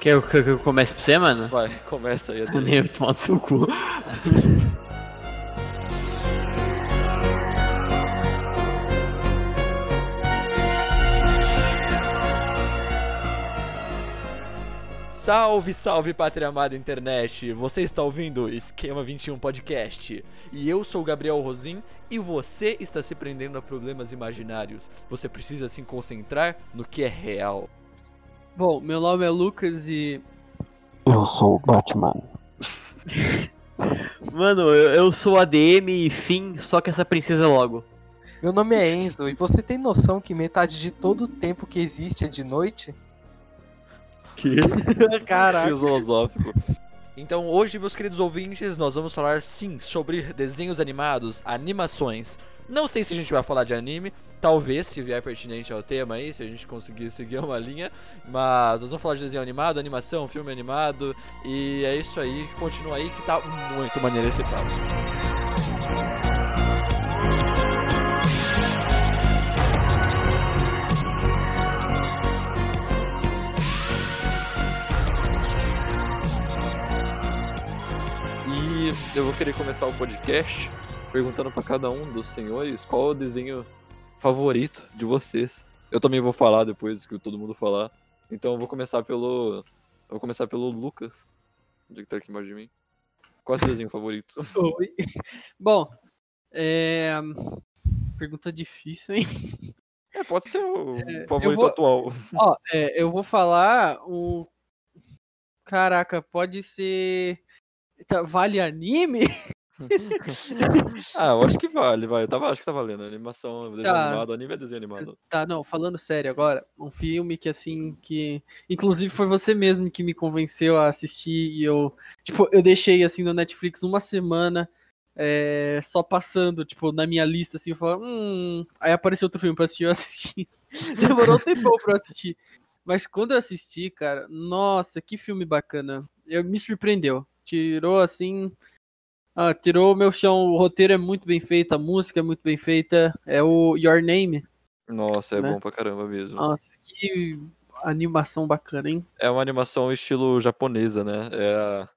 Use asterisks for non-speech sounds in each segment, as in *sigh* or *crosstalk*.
Quer que eu comece pra você, mano? Vai, começa aí. Adriano. *laughs* Nem tomar no seu cu. Salve, salve, pátria amada internet! Você está ouvindo Esquema 21 Podcast. E eu sou o Gabriel Rosim e você está se prendendo a problemas imaginários. Você precisa se concentrar no que é real. Bom, meu nome é Lucas e. Eu sou o Batman. *laughs* Mano, eu, eu sou ADM e fim, só que essa princesa logo. Meu nome é Enzo e você tem noção que metade de todo o tempo que existe é de noite? *laughs* Caraca. Filosófico. Então, hoje, meus queridos ouvintes, nós vamos falar sim sobre desenhos animados, animações. Não sei se a gente vai falar de anime, talvez, se vier pertinente ao tema aí, se a gente conseguir seguir uma linha. Mas nós vamos falar de desenho animado, animação, filme animado. E é isso aí, continua aí que tá muito maneiro esse papo. E eu vou querer começar o podcast perguntando pra cada um dos senhores qual é o desenho favorito de vocês. Eu também vou falar depois que todo mundo falar. Então eu vou começar pelo. Eu vou começar pelo Lucas. Onde é que tá aqui embaixo de mim? Qual é o seu desenho favorito? *laughs* Oi. Bom, é. Pergunta difícil, hein? É, pode ser o É, favorito vou- atual. Ó, é, eu vou falar um. Caraca, pode ser. Tá, Vale anime? *laughs* *laughs* ah, eu acho que vale, vai. Eu tava, acho que tá valendo. Animação, desenho Tá. animado, anime é desenho animado. Tá, não, falando sério agora, um filme que assim, que. Inclusive foi você mesmo que me convenceu a assistir e eu. Tipo, eu deixei assim no Netflix uma semana. é, só passando, tipo, na minha lista, assim, falava, hum. Aí apareceu outro filme pra assistir, eu assisti. *laughs* Demorou um tempão pra eu assistir. Mas quando eu assisti, cara, nossa, que filme bacana. Eu, me surpreendeu. Tirou assim. Ah, tirou o meu chão. O roteiro é muito bem feito, a música é muito bem feita. É o Your Name. Nossa, é Né? bom pra caramba mesmo. Nossa, que animação bacana, hein? É uma animação estilo japonesa, né? É a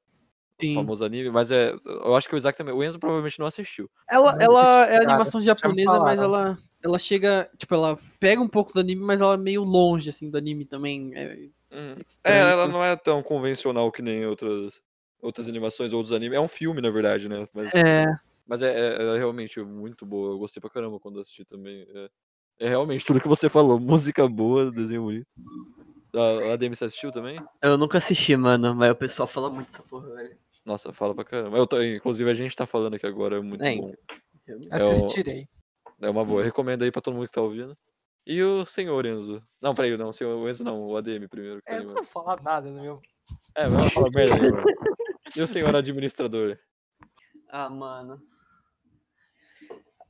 Sim. famoso anime, mas é. Eu acho que o Isaac também. O Enzo provavelmente não assistiu. Ela, ela é animação japonesa, mas ela, ela chega. Tipo, ela pega um pouco do anime, mas ela é meio longe, assim, do anime também. É, Uhum. É, ela não é tão convencional que nem outras, outras animações ou outros animes. É um filme, na verdade, né? Mas É, Mas é, é- é realmente muito boa. Eu gostei pra caramba quando eu assisti também. É, é realmente tudo que você falou. *laughs* Música boa, desenho bonito. A, a DM você assistiu também? Eu nunca assisti, mano, mas o pessoal fala muito dessa porra, velho. Nossa, fala pra caramba. Eu tô- inclusive a gente tá falando aqui agora, é muito É, bom. o- Assistirei. É uma boa. Eu recomendo aí pra todo mundo que tá ouvindo. E o senhor Enzo? Não, peraí, não. O senhor Enzo não, o ADM primeiro. que tá É, aí, não vou falar nada no meu. É, vamos falar merda aí, mano. *laughs* E o senhor administrador? *laughs* Ah, mano.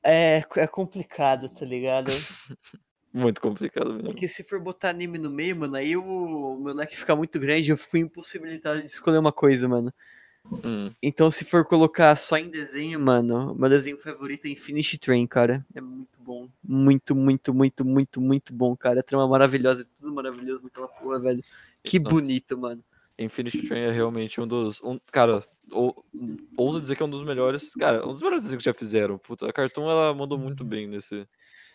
É, é complicado, tá ligado? *laughs* Muito complicado mesmo. Porque se for botar anime no meio, mano, aí o, o meu leque fica muito grande e eu fico impossibilitado de escolher uma coisa, mano. Hum. Então, se for colocar só em desenho, mano, meu desenho favorito é Infinity Train, cara. É muito bom. Muito, muito, muito, muito, muito bom, cara. A trama maravilhosa, é tudo maravilhoso naquela porra, velho. Que Nossa. bonito, mano. Infinity Train é realmente um dos. Um, cara, ou, ouso dizer que é um dos melhores. Cara, um dos melhores desenhos que já fizeram. Puta, a Cartoon ela mandou muito bem nesse.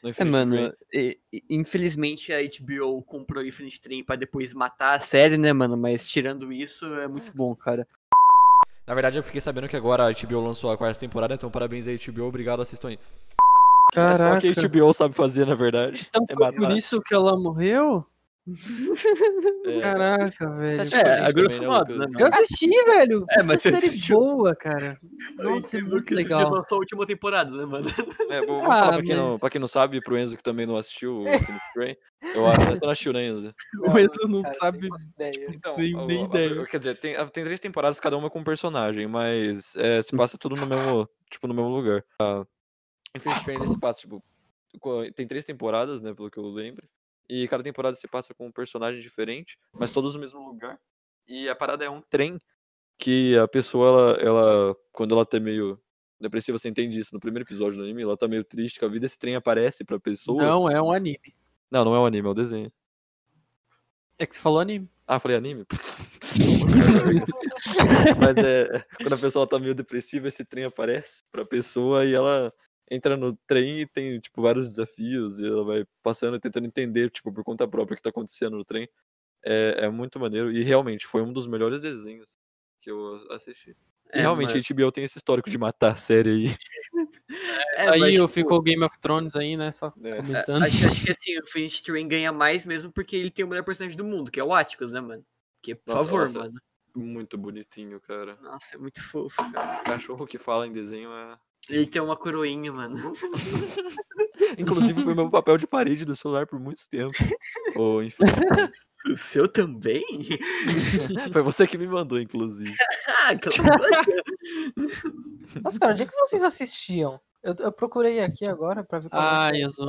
No É, mano, Train. e- infelizmente a HBO comprou Infinity Train pra depois matar a série, né, mano? Mas tirando isso, é muito bom, cara. Na verdade, eu fiquei sabendo que agora a HBO lançou a quarta temporada, então parabéns aí, HBO. Obrigado, assistam aí. É só que a HBO sabe fazer, na verdade. Então é foi por isso que ela morreu? É. Caraca, Você velho. a É, a grosso também, né, modo, né, Eu assisti, *laughs* velho. É, mas você série assistiu. boa, cara. Nossa, é muito legal. lançou a última temporada, né, mano? *laughs* É, vou, vou Ah, falar pra quem, não, mas- pra quem não sabe, pro Enzo que também não assistiu o *laughs* Infinity Train. Eu acho que você não assistiu, né, Enzo? O Enzo não cara, sabe. nem ideia. Então, Nem- nem a- ideia. quer dizer, tem, tem três temporadas, cada uma com um personagem, mas é, se passa tudo no mesmo, tipo, no mesmo lugar. A Infinity Train se passa, tipo, tem três temporadas, né, pelo que eu lembro, e cada temporada se passa com um personagem diferente, mas todos no mesmo lugar. E a parada é um trem que a pessoa, ela, ela quando ela tá meio depressiva, você entende isso no primeiro episódio do anime, ela tá meio triste com a vida, esse trem aparece pra pessoa. Não, é um anime. não, não é um anime, é um desenho. É que você falou anime. Ah, falei anime? *laughs* *laughs* Mas é. Quando a pessoa tá meio depressiva, esse trem aparece pra pessoa e ela entra no trem e tem, tipo, vários desafios e ela vai passando e tentando entender, tipo, por conta própria o que tá acontecendo no trem. É, é muito maneiro e realmente foi um dos melhores desenhos que eu assisti. E É, realmente mano. a HBO tem esse histórico de matar a série aí. *laughs* É, aí mas, eu tipo, ficou Game of Thrones aí, né? Só É. comentando. Acho, acho que assim, o Finnish Train ganha mais mesmo porque ele tem o melhor personagem do mundo, que é o Atticus, né, mano? Que, por Nossa, favor, nossa. mano. Muito bonitinho, cara. Nossa, é muito fofo, cara. Cachorro que fala em desenho é. Ele tem uma coroinha, mano. *laughs* Inclusive foi meu papel de parede do celular por muito tempo. Ou enfim. O seu também? *laughs* Foi você que me mandou, inclusive. *laughs* Ah. Nossa, cara, onde é que vocês assistiam? Eu, eu procurei aqui agora pra ver qual Ah, é. Enzo.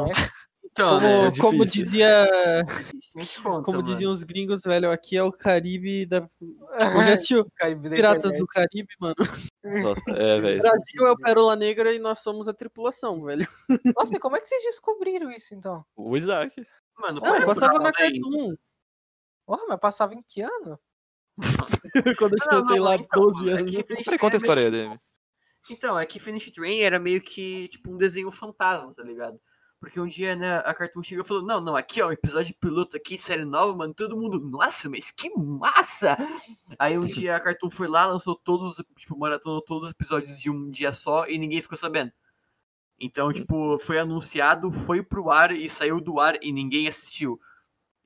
Então, Como, né? é como dizia, *laughs* conta, como mano. diziam os gringos, velho, aqui é o Caribe da. *laughs* Tipo, já assistiu Caribe da Piratas do. Caribe, mano? Nossa, é, O *laughs* velho. Brasil é o Pérola Negra e nós somos a tripulação, velho. Nossa, e como é que vocês descobriram isso, então? O Isaac. Mano, para passava na. Cartoon. Porra, mas passava em que ano? Quando eu Não, tinha, não, sei lá, então, 12 é anos. Peraí, conta a era história dele. Então, é que Finish Train era meio que, tipo, um desenho fantasma, tá ligado? Porque um dia, né, a Cartoon chegou e falou, não, não, aqui, ó, episódio piloto aqui, série nova, mano, todo mundo, nossa, mas que massa! Aí um dia a Cartoon foi lá, lançou todos, tipo, maratonou todos os episódios de um dia só e ninguém ficou sabendo. Então, tipo, foi anunciado, foi pro ar e saiu do ar e ninguém assistiu.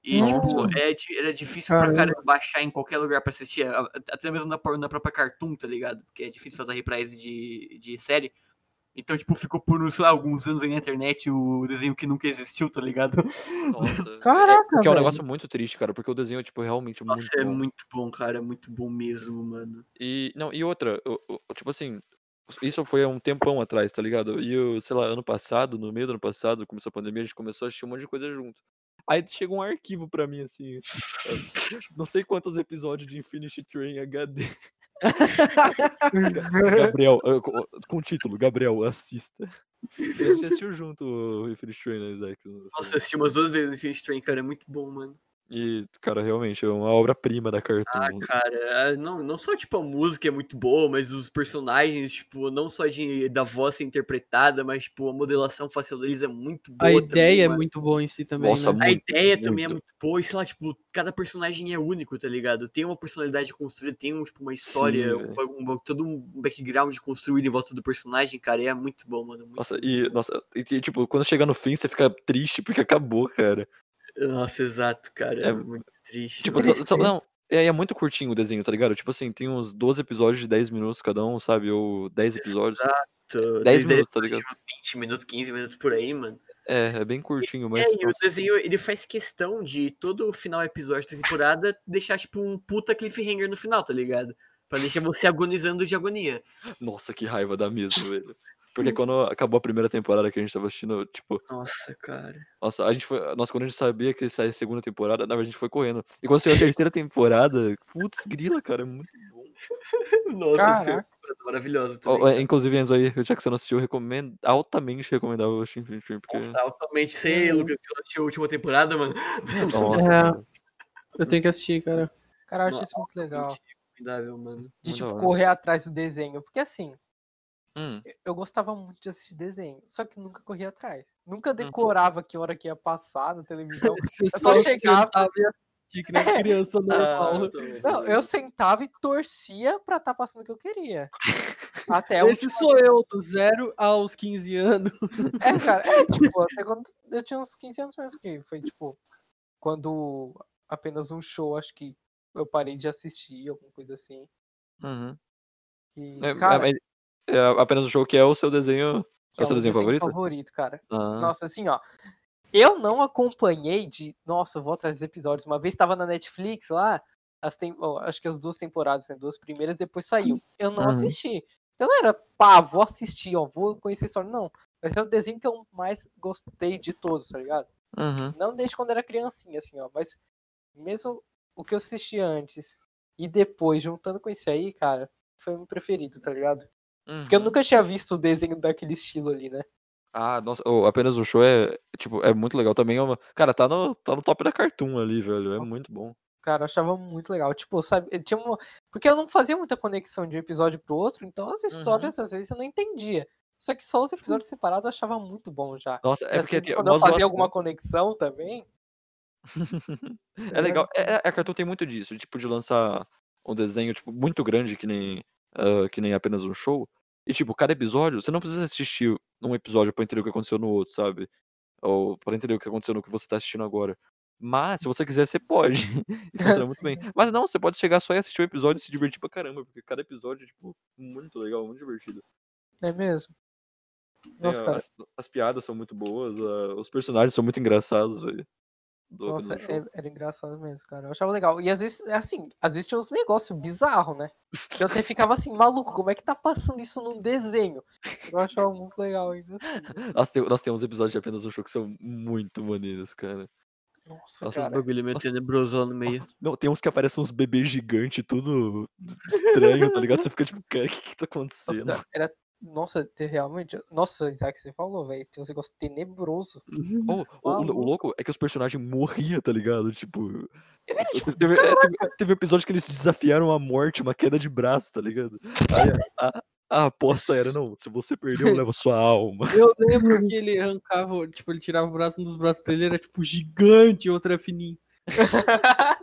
E, tipo, é, era difícil pra Caramba. cara baixar em qualquer lugar pra assistir, até mesmo na, na própria Cartoon, tá ligado? Porque é difícil fazer reprise de, de série. Então, tipo, ficou por, sei lá, alguns anos aí na internet o desenho que nunca existiu, tá ligado? Nossa. *laughs* Caraca, é, que é um velho. negócio muito triste, cara, porque o desenho, tipo, realmente Nossa, muito é bom. muito bom, cara, é muito bom mesmo, mano. E, não, e outra, o- o- tipo assim, isso foi há um tempão atrás, tá ligado? E eu, sei lá, ano passado, no meio do ano passado, começou a pandemia, a gente começou a assistir um monte de coisa junto. Aí chegou um arquivo pra mim, assim, *laughs* não sei quantos episódios de Infinity Train HD. *laughs* Gabriel, co- com o título, Gabriel, assista. A gente assistiu junto o Infinity Train, né, Isaac? Nossa, eu assisti umas duas vezes Infinity Train, cara, é muito bom, mano. E, cara, realmente, é uma obra-prima da Cartoon. Ah, cara, ah, não, não só, tipo, a música é muito boa, mas os personagens, tipo, não só de, da voz ser interpretada, mas, tipo, a modelação facial deles é muito boa A também, ideia é mano. muito boa em si também, Nossa, né? A muito, ideia também é muito. muito boa, e sei lá, tipo, cada personagem é único, tá ligado? Tem uma personalidade construída, tem um, tipo, uma história, Sim, um, um- todo um background construído em volta do personagem, cara, e é muito bom, mano. muito Nossa, e, nossa, e, tipo, quando chega no fim, você fica triste porque acabou, cara. Nossa, exato, cara. É, É, muito triste. Tipo, só- só- não, é, é muito curtinho o desenho, tá ligado? Tipo assim, tem uns 12 episódios de 10 minutos cada um, sabe? Ou 10 episódios. Exato. 10 Desde minutos, tá ligado? uns 20 minutos, 15 minutos por aí, mano. É, é bem curtinho, mas. é, e o desenho, ele faz questão de todo o final episódio da temporada deixar, tipo, um puta cliffhanger no final, tá ligado? Pra deixar você agonizando de agonia. nossa, que raiva dá mesmo, velho. Porque quando acabou a primeira temporada que a gente tava assistindo, tipo, Nossa, cara. nossa, a gente foi. Nossa, quando a gente sabia que ia sair a segunda temporada, na verdade a gente foi correndo. E quando saiu a terceira temporada, putz, grila, cara, é muito bom. *laughs* Nossa, foi maravilhosa também. é, inclusive, Enzo aí, já que você não assistiu, eu recomendo, altamente recomendava o Shin Fin porque. Nossa, altamente. Você, Uhum. Lucas, que só assistiu a última temporada, mano. Nossa, *laughs* É. Eu tenho que assistir, cara. Cara, eu acho Nossa, isso muito legal. Mano. De, tipo, correr atrás do desenho. Porque, assim, Hum, eu- eu gostava muito de assistir desenho. Só que nunca corria atrás. Nunca Uhum. decorava que hora que ia passar na televisão. *laughs* Você só só chegava- sentava e assistia que nem *laughs* criança normal. Não, eu sentava e torcia pra estar passando o que eu queria. Até Esse sou eu, do zero aos 15 anos. É, cara, é *laughs* tipo, até quando eu tinha uns 15 anos mesmo, que foi tipo, quando apenas um show, acho que eu parei de assistir, alguma coisa assim. uhum. E, É, cara, mas é apenas o jogo que é o seu desenho. que é o seu desenho favorito? cara. Ah, Nossa, assim, ó. Eu não acompanhei de. Nossa, eu vou atrás dos episódios. Uma vez tava na Netflix lá, as tem... ó, acho que as duas temporadas, né? Duas primeiras, depois saiu. Eu não Uhum. assisti. Eu não era, pá, vou assistir, ó, vou conhecer a história. Não. Mas é o desenho que eu mais gostei de todos, tá ligado? uhum. Não desde quando era criancinha, assim, ó. Mas mesmo o que eu assisti antes e depois, juntando com esse aí, cara, foi o meu preferido, tá ligado? Porque eu uhum. nunca tinha visto o desenho daquele estilo ali, né? Ah, nossa, ô, apenas o show é, tipo, é muito legal também. É uma... Cara, tá no, tá no top da Cartoon ali, velho. É Nossa. muito bom. Cara, eu achava muito legal. Tipo, sabe, tinha uma... Porque eu não fazia muita conexão de um episódio pro outro, então as histórias, às vezes, eu não entendia. Só que só os episódios separados eu achava muito bom já. Nossa, é porque vezes, tem- quando eu nós fazia gosta- alguma conexão também. *laughs* É legal. É, é, a Cartoon tem muito disso, tipo, de lançar um desenho, tipo, muito grande, que nem, ah, que nem apenas um show. E, tipo, cada episódio, você não precisa assistir um episódio pra entender o que aconteceu no outro, sabe? Ou pra entender o que aconteceu no que você tá assistindo agora. Mas, se você quiser, você pode. *laughs* E funciona muito bem. *laughs* Mas não, você pode chegar só e assistir o episódio e se divertir pra caramba, porque cada episódio é, tipo, muito legal, muito divertido. É mesmo? Nossa, Tem, cara. As, as piadas são muito boas, ah, os personagens são muito engraçados, velho. Do Nossa, é- era engraçado mesmo, cara. Eu achava legal. E às vezes, é assim, às vezes tinha uns negócios bizarros, né? Eu até ficava assim, maluco, como é que tá passando isso num desenho? Eu achava muito legal ainda assim. *laughs* Nós, tem, nós temos episódios de apenas um show que são muito maneiros, cara. Nossa, Nossa, Os cara. bagulho meio tenebroso lá no meio. Não, tem uns que aparecem uns bebês gigantes, tudo estranho, tá ligado? *laughs* Você fica tipo, cara, o que que tá acontecendo? Nossa, era. Nossa, te- realmente. Nossa, Isaac, você falou, velho. Tem uns negócios tenebroso. Oh, o, o- louco é que os personagens morriam, tá ligado? Tipo. Teve, é, teve, teve um episódio que eles desafiaram a morte, uma queda de braço, tá ligado? Aí a, a- a aposta era, não, se você perder, eu *laughs* levo sua alma. Eu *laughs* lembro que ele arrancava, tipo, ele tirava o braço, um dos braços dele era, tipo, gigante, o outro é fininho. *laughs*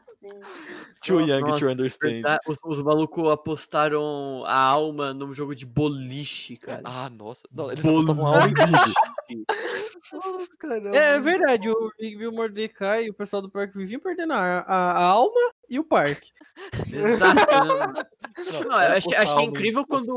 Too young to Nossa, understand. verdade, Os, os malucos apostaram a alma num jogo de boliche, cara. Ah, nossa. Não, eles apostavam alma em tudo. Caramba. É, é verdade, o Rigby, o Mordecai e o pessoal do parque viviam perdendo a, a, a alma e o parque. *laughs* Exato. né? Não, eu achei, achei incrível quando.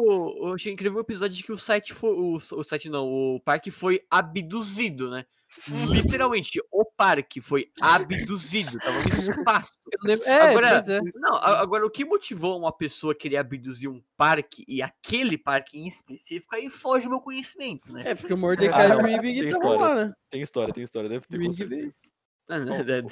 Eu achei incrível o episódio de que o site foi. O, o site não, o parque foi abduzido, né? *laughs* Literalmente, o parque foi abduzido. Tava no espaço. Eu lembro- É, Agora- é. Não, agora o que motivou uma pessoa a querer abduzir um parque e aquele parque em específico, aí foge o meu conhecimento, né? É, porque o Mordecai e Ah, o estavam história. lá, né? Tem história, tem história, deve ter não, *laughs* é-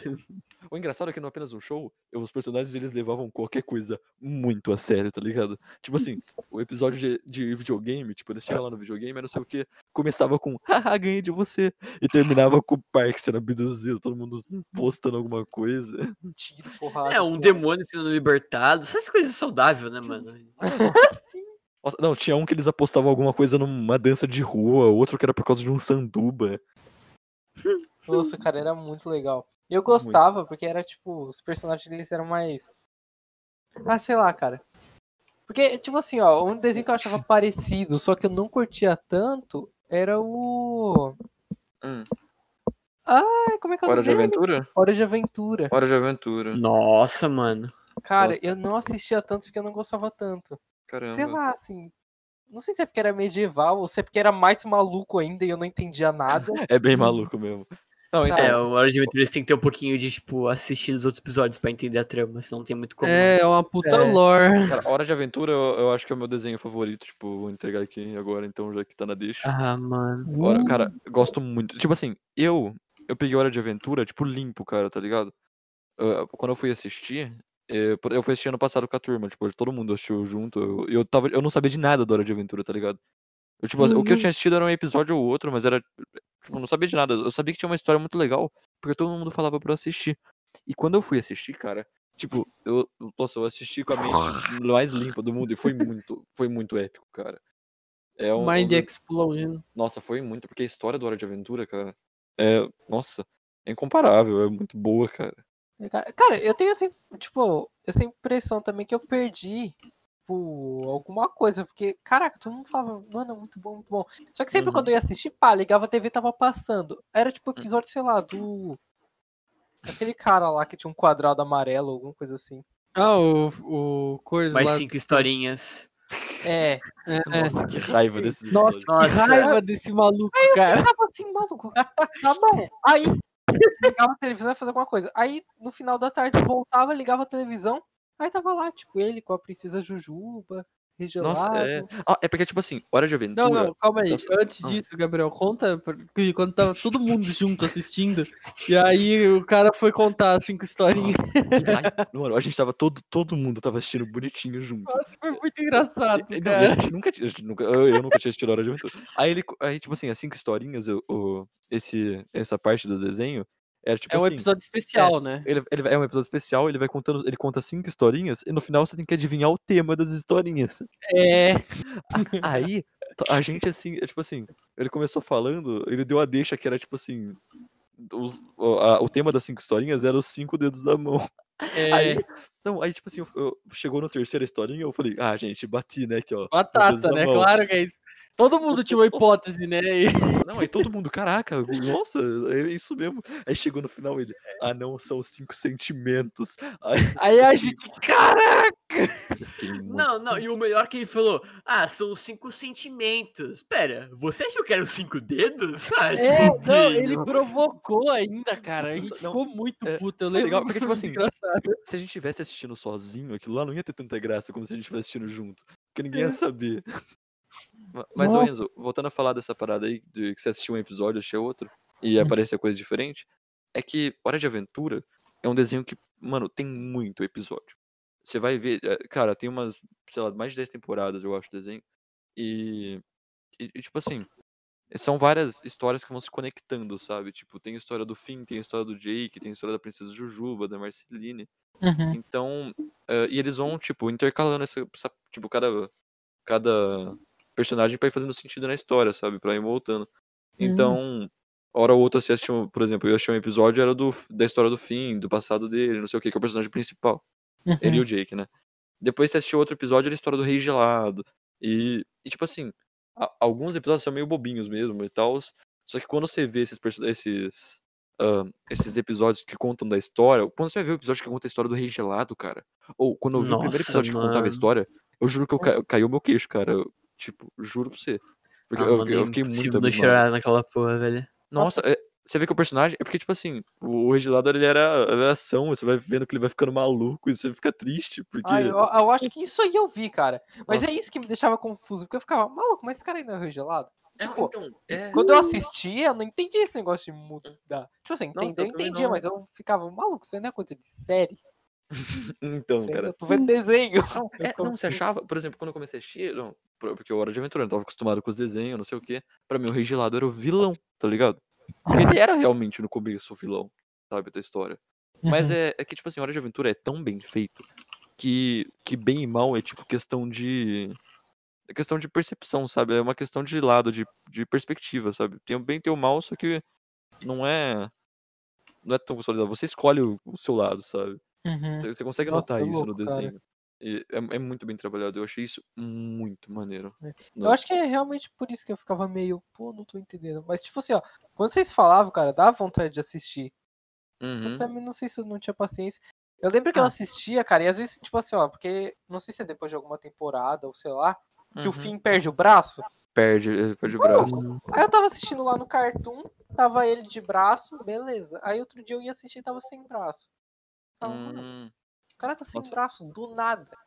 O engraçado é que não apenas um show, os personagens eles levavam qualquer coisa muito a sério, tá ligado? Tipo assim, o episódio de, de videogame, tipo, eles chegam lá no videogame, era não sei o que, começava com, haha, ganhei de você, e terminava com o parque sendo abduzido, todo mundo postando alguma coisa. Tiro, porrada. é um porra. demônio sendo libertado. Essas coisas saudáveis, né, mano? *laughs* Nossa, não, tinha um que eles apostavam alguma coisa numa dança de rua, outro que era por causa de um sanduba. *laughs* Nossa, cara, era muito legal. Eu gostava, porque era tipo, os personagens deles eram mais. Ah, sei lá, cara. Porque, tipo assim, ó, um desenho que eu achava parecido, só que eu não curtia tanto, era o. Hum. Ah, como é que é o Hora de dele? aventura? Hora de Aventura. Hora de aventura. Nossa, mano. Cara, Nossa. eu não assistia tanto porque eu não gostava tanto. Caramba. Sei lá, assim. Não sei se é porque era medieval ou se é porque era mais maluco ainda e eu não entendia nada. *laughs* É bem maluco mesmo. Não, então, É, o Hora de Aventura você tem que ter um pouquinho de, tipo, assistir os outros episódios pra entender a trama, senão não tem muito como. É, uma puta É. lore. cara, Hora de Aventura eu, eu acho que é o meu desenho favorito, tipo, vou entregar aqui agora, então já que tá na deixa. Ah, mano. Hora- cara, eu gosto muito. Tipo assim, eu eu peguei Hora de Aventura, tipo, limpo, cara, tá ligado? Ah, quando eu fui assistir, eh, por- eu fui assistir ano passado com a turma, tipo, todo mundo assistiu junto. Eu, eu, tava, eu não sabia de nada da Hora de Aventura, tá ligado? Eu, tipo, O que eu Uhum. tinha assistido era um episódio ou outro, mas era. Tipo, eu não sabia de nada. Eu sabia que tinha uma história muito legal, porque todo mundo falava pra eu assistir. E quando eu fui assistir, cara, tipo, eu. Nossa, eu assisti com a mente mais limpa do mundo e foi muito, foi muito épico, cara. É um, um Mind dos- Explosion. nossa, foi muito, porque a história do Hora de Aventura, cara, é, nossa, é incomparável, é muito boa, cara. Cara, Cara, eu tenho assim, tipo, essa impressão também que eu perdi tipo, alguma coisa, porque, caraca, todo mundo falava, mano, é muito bom, muito bom. Só que sempre Uhum. quando eu ia assistir, pá, ligava a TV tava passando. Era tipo episódio, sei lá, do. Aquele cara lá que tinha um quadrado amarelo, alguma coisa assim. Ah, o, o coisa Mais lá. cinco historinhas. É. É, *laughs* é. Nossa, que raiva desse Nossa, que Nossa. raiva desse maluco, cara. Eu tava assim, maluco, tá bom. Aí, *laughs* ligava a televisão e fazer alguma coisa. Aí, no final da tarde, voltava, ligava a televisão. Aí tava lá, tipo, ele com a princesa Jujuba, regelado. Nossa, é. Ah, é porque, tipo assim, Hora de Aventura. Não, não, calma aí. Nossa, Antes ah. disso, Gabriel, conta porque quando tava todo mundo junto assistindo. E aí o cara foi contar cinco historinhas. que raiva. Mano, a gente tava todo, todo mundo tava assistindo bonitinho junto. Nossa, foi muito engraçado, E- não, cara. a gente nunca tinha. a gente nunca- eu, eu nunca tinha assistido Hora de Aventura. Aí ele. Aí, tipo assim, as cinco historinhas, eu- o- esse, essa parte do desenho, Era tipo É um assim, episódio especial, né? ele, ele é um episódio especial, ele vai contando, ele conta cinco historinhas, e no final você tem que adivinhar o tema das historinhas. É. Aí, a gente assim, é tipo assim, ele começou falando, ele deu a deixa que era tipo assim. os- a- o tema das cinco historinhas era os cinco dedos da mão. É Aí, não, aí, tipo assim, eu- eu- chegou na terceira historinha, eu falei, ah, gente, bati, né, aqui, ó. batata, né? mão. Claro que é isso. Todo mundo tinha uma hipótese, né? E- Não, aí todo mundo, caraca, nossa, é isso mesmo. Aí chegou no final ele, ah, não, são os cinco sentimentos. Aí, Aí a *laughs* gente, caraca! Muito- Não, não, e o melhor que ele falou, ah, são os cinco sentimentos. Pera, você achou que eram os cinco dedos? *laughs* Ah, É, não, ele provocou ainda, cara. A gente Não, ficou muito é- puto. Eu é lembro legal, que porque, tipo *laughs* assim, engraçado. Se a gente estivesse assistindo sozinho, aquilo lá não ia ter tanta graça como se a gente estivesse assistindo junto. Porque ninguém ia saber. Ma- Mas, ô. Enzo, voltando a falar dessa parada aí, de que você assistiu um episódio, achei outro, e aparecia coisa diferente, é que Hora de Aventura é um desenho que, mano, tem muito episódio. Você vai ver, é, cara, tem umas, sei lá, mais de 10 temporadas, eu acho, o desenho. E, e, tipo assim, são várias histórias que vão se conectando, sabe? Tipo, tem a história do Finn, tem a história do Jake, tem a história da Princesa Jujuba, da Marceline. Então, eh, e eles vão, tipo, intercalando essa, essa- tipo, cada, cada personagem pra ir fazendo sentido na história, sabe? Pra ir voltando. Então, hora ou outra você assistiu, um- por exemplo, eu achei um episódio, era do, da história do Finn, do passado dele, não sei o que, que é o personagem principal. Ele e o Jake, né? Depois você assistiu outro episódio, era a história do Rei Gelado. E, e tipo assim, a- alguns episódios são meio bobinhos mesmo e tal. Só que quando você vê esses, esses, ah, esses episódios que contam da história, quando você vê o episódio que conta a história do Rei Gelado, cara, ou quando eu vi o primeiro Nossa, episódio que contava a mano. história, eu juro que eu ca... caiu meu queixo, cara. Eu, tipo, juro pra você. Porque Ah, eu, mano, eu é fiquei muito não abismado. chorar naquela porra, velho. Nossa, é- você vê que o personagem. É porque, tipo assim, o, Regelado ele era, era ação, você vai vendo que ele vai ficando maluco e você fica triste, porque. Ah, eu, eu acho que isso aí eu vi, cara. Mas é Nossa. isso que me deixava confuso, porque eu ficava, maluco, mas esse cara ainda é regelado? Tipo, então, é. quando eu assistia, eu não entendia esse negócio de mudar. Tipo assim, entender, eu entendia, não. mas eu ficava, maluco, isso aí não é coisa de série. *laughs* Então, cara. Eu tô vendo desenho. É, não, você achava, por exemplo, quando eu comecei a assistir, não, por- porque eu Hora de Aventura, eu não tava acostumado com os desenhos, não sei o quê. Pra mim, o Rei Gelado era o vilão, tá ligado? Ele era realmente no começo o vilão, sabe, da história. Mas é, é que, tipo assim, Hora de Aventura é tão bem feito que, que bem e mal é tipo questão de. É questão de percepção, sabe? É uma questão de lado, de, de perspectiva, sabe? Tem o bem e tem o mal, só que não é. Não é tão consolidado. Você escolhe o, o seu lado, sabe? Uhum. Você, você consegue Nossa, notar é isso no louco, cara. desenho. E é, é muito bem trabalhado. Eu achei isso muito maneiro. É. Eu acho que é realmente por isso que eu ficava meio, pô, não tô entendendo. Mas, tipo assim, ó, quando vocês falavam, cara, dá vontade de assistir. Uhum. Eu também não sei se eu não tinha paciência. Eu lembro que eu Ah. assistia, cara, e às vezes, tipo assim, ó, porque não sei se é depois de alguma temporada ou sei lá, que o Uhum. Finn perde o braço. Perde, eh, perde o braço. Aí eu tava assistindo lá no Cartoon, tava ele de braço, beleza. Aí outro dia eu ia assistir e tava sem braço. Tava, Hum. o cara tá sem nossa. braço, do nada.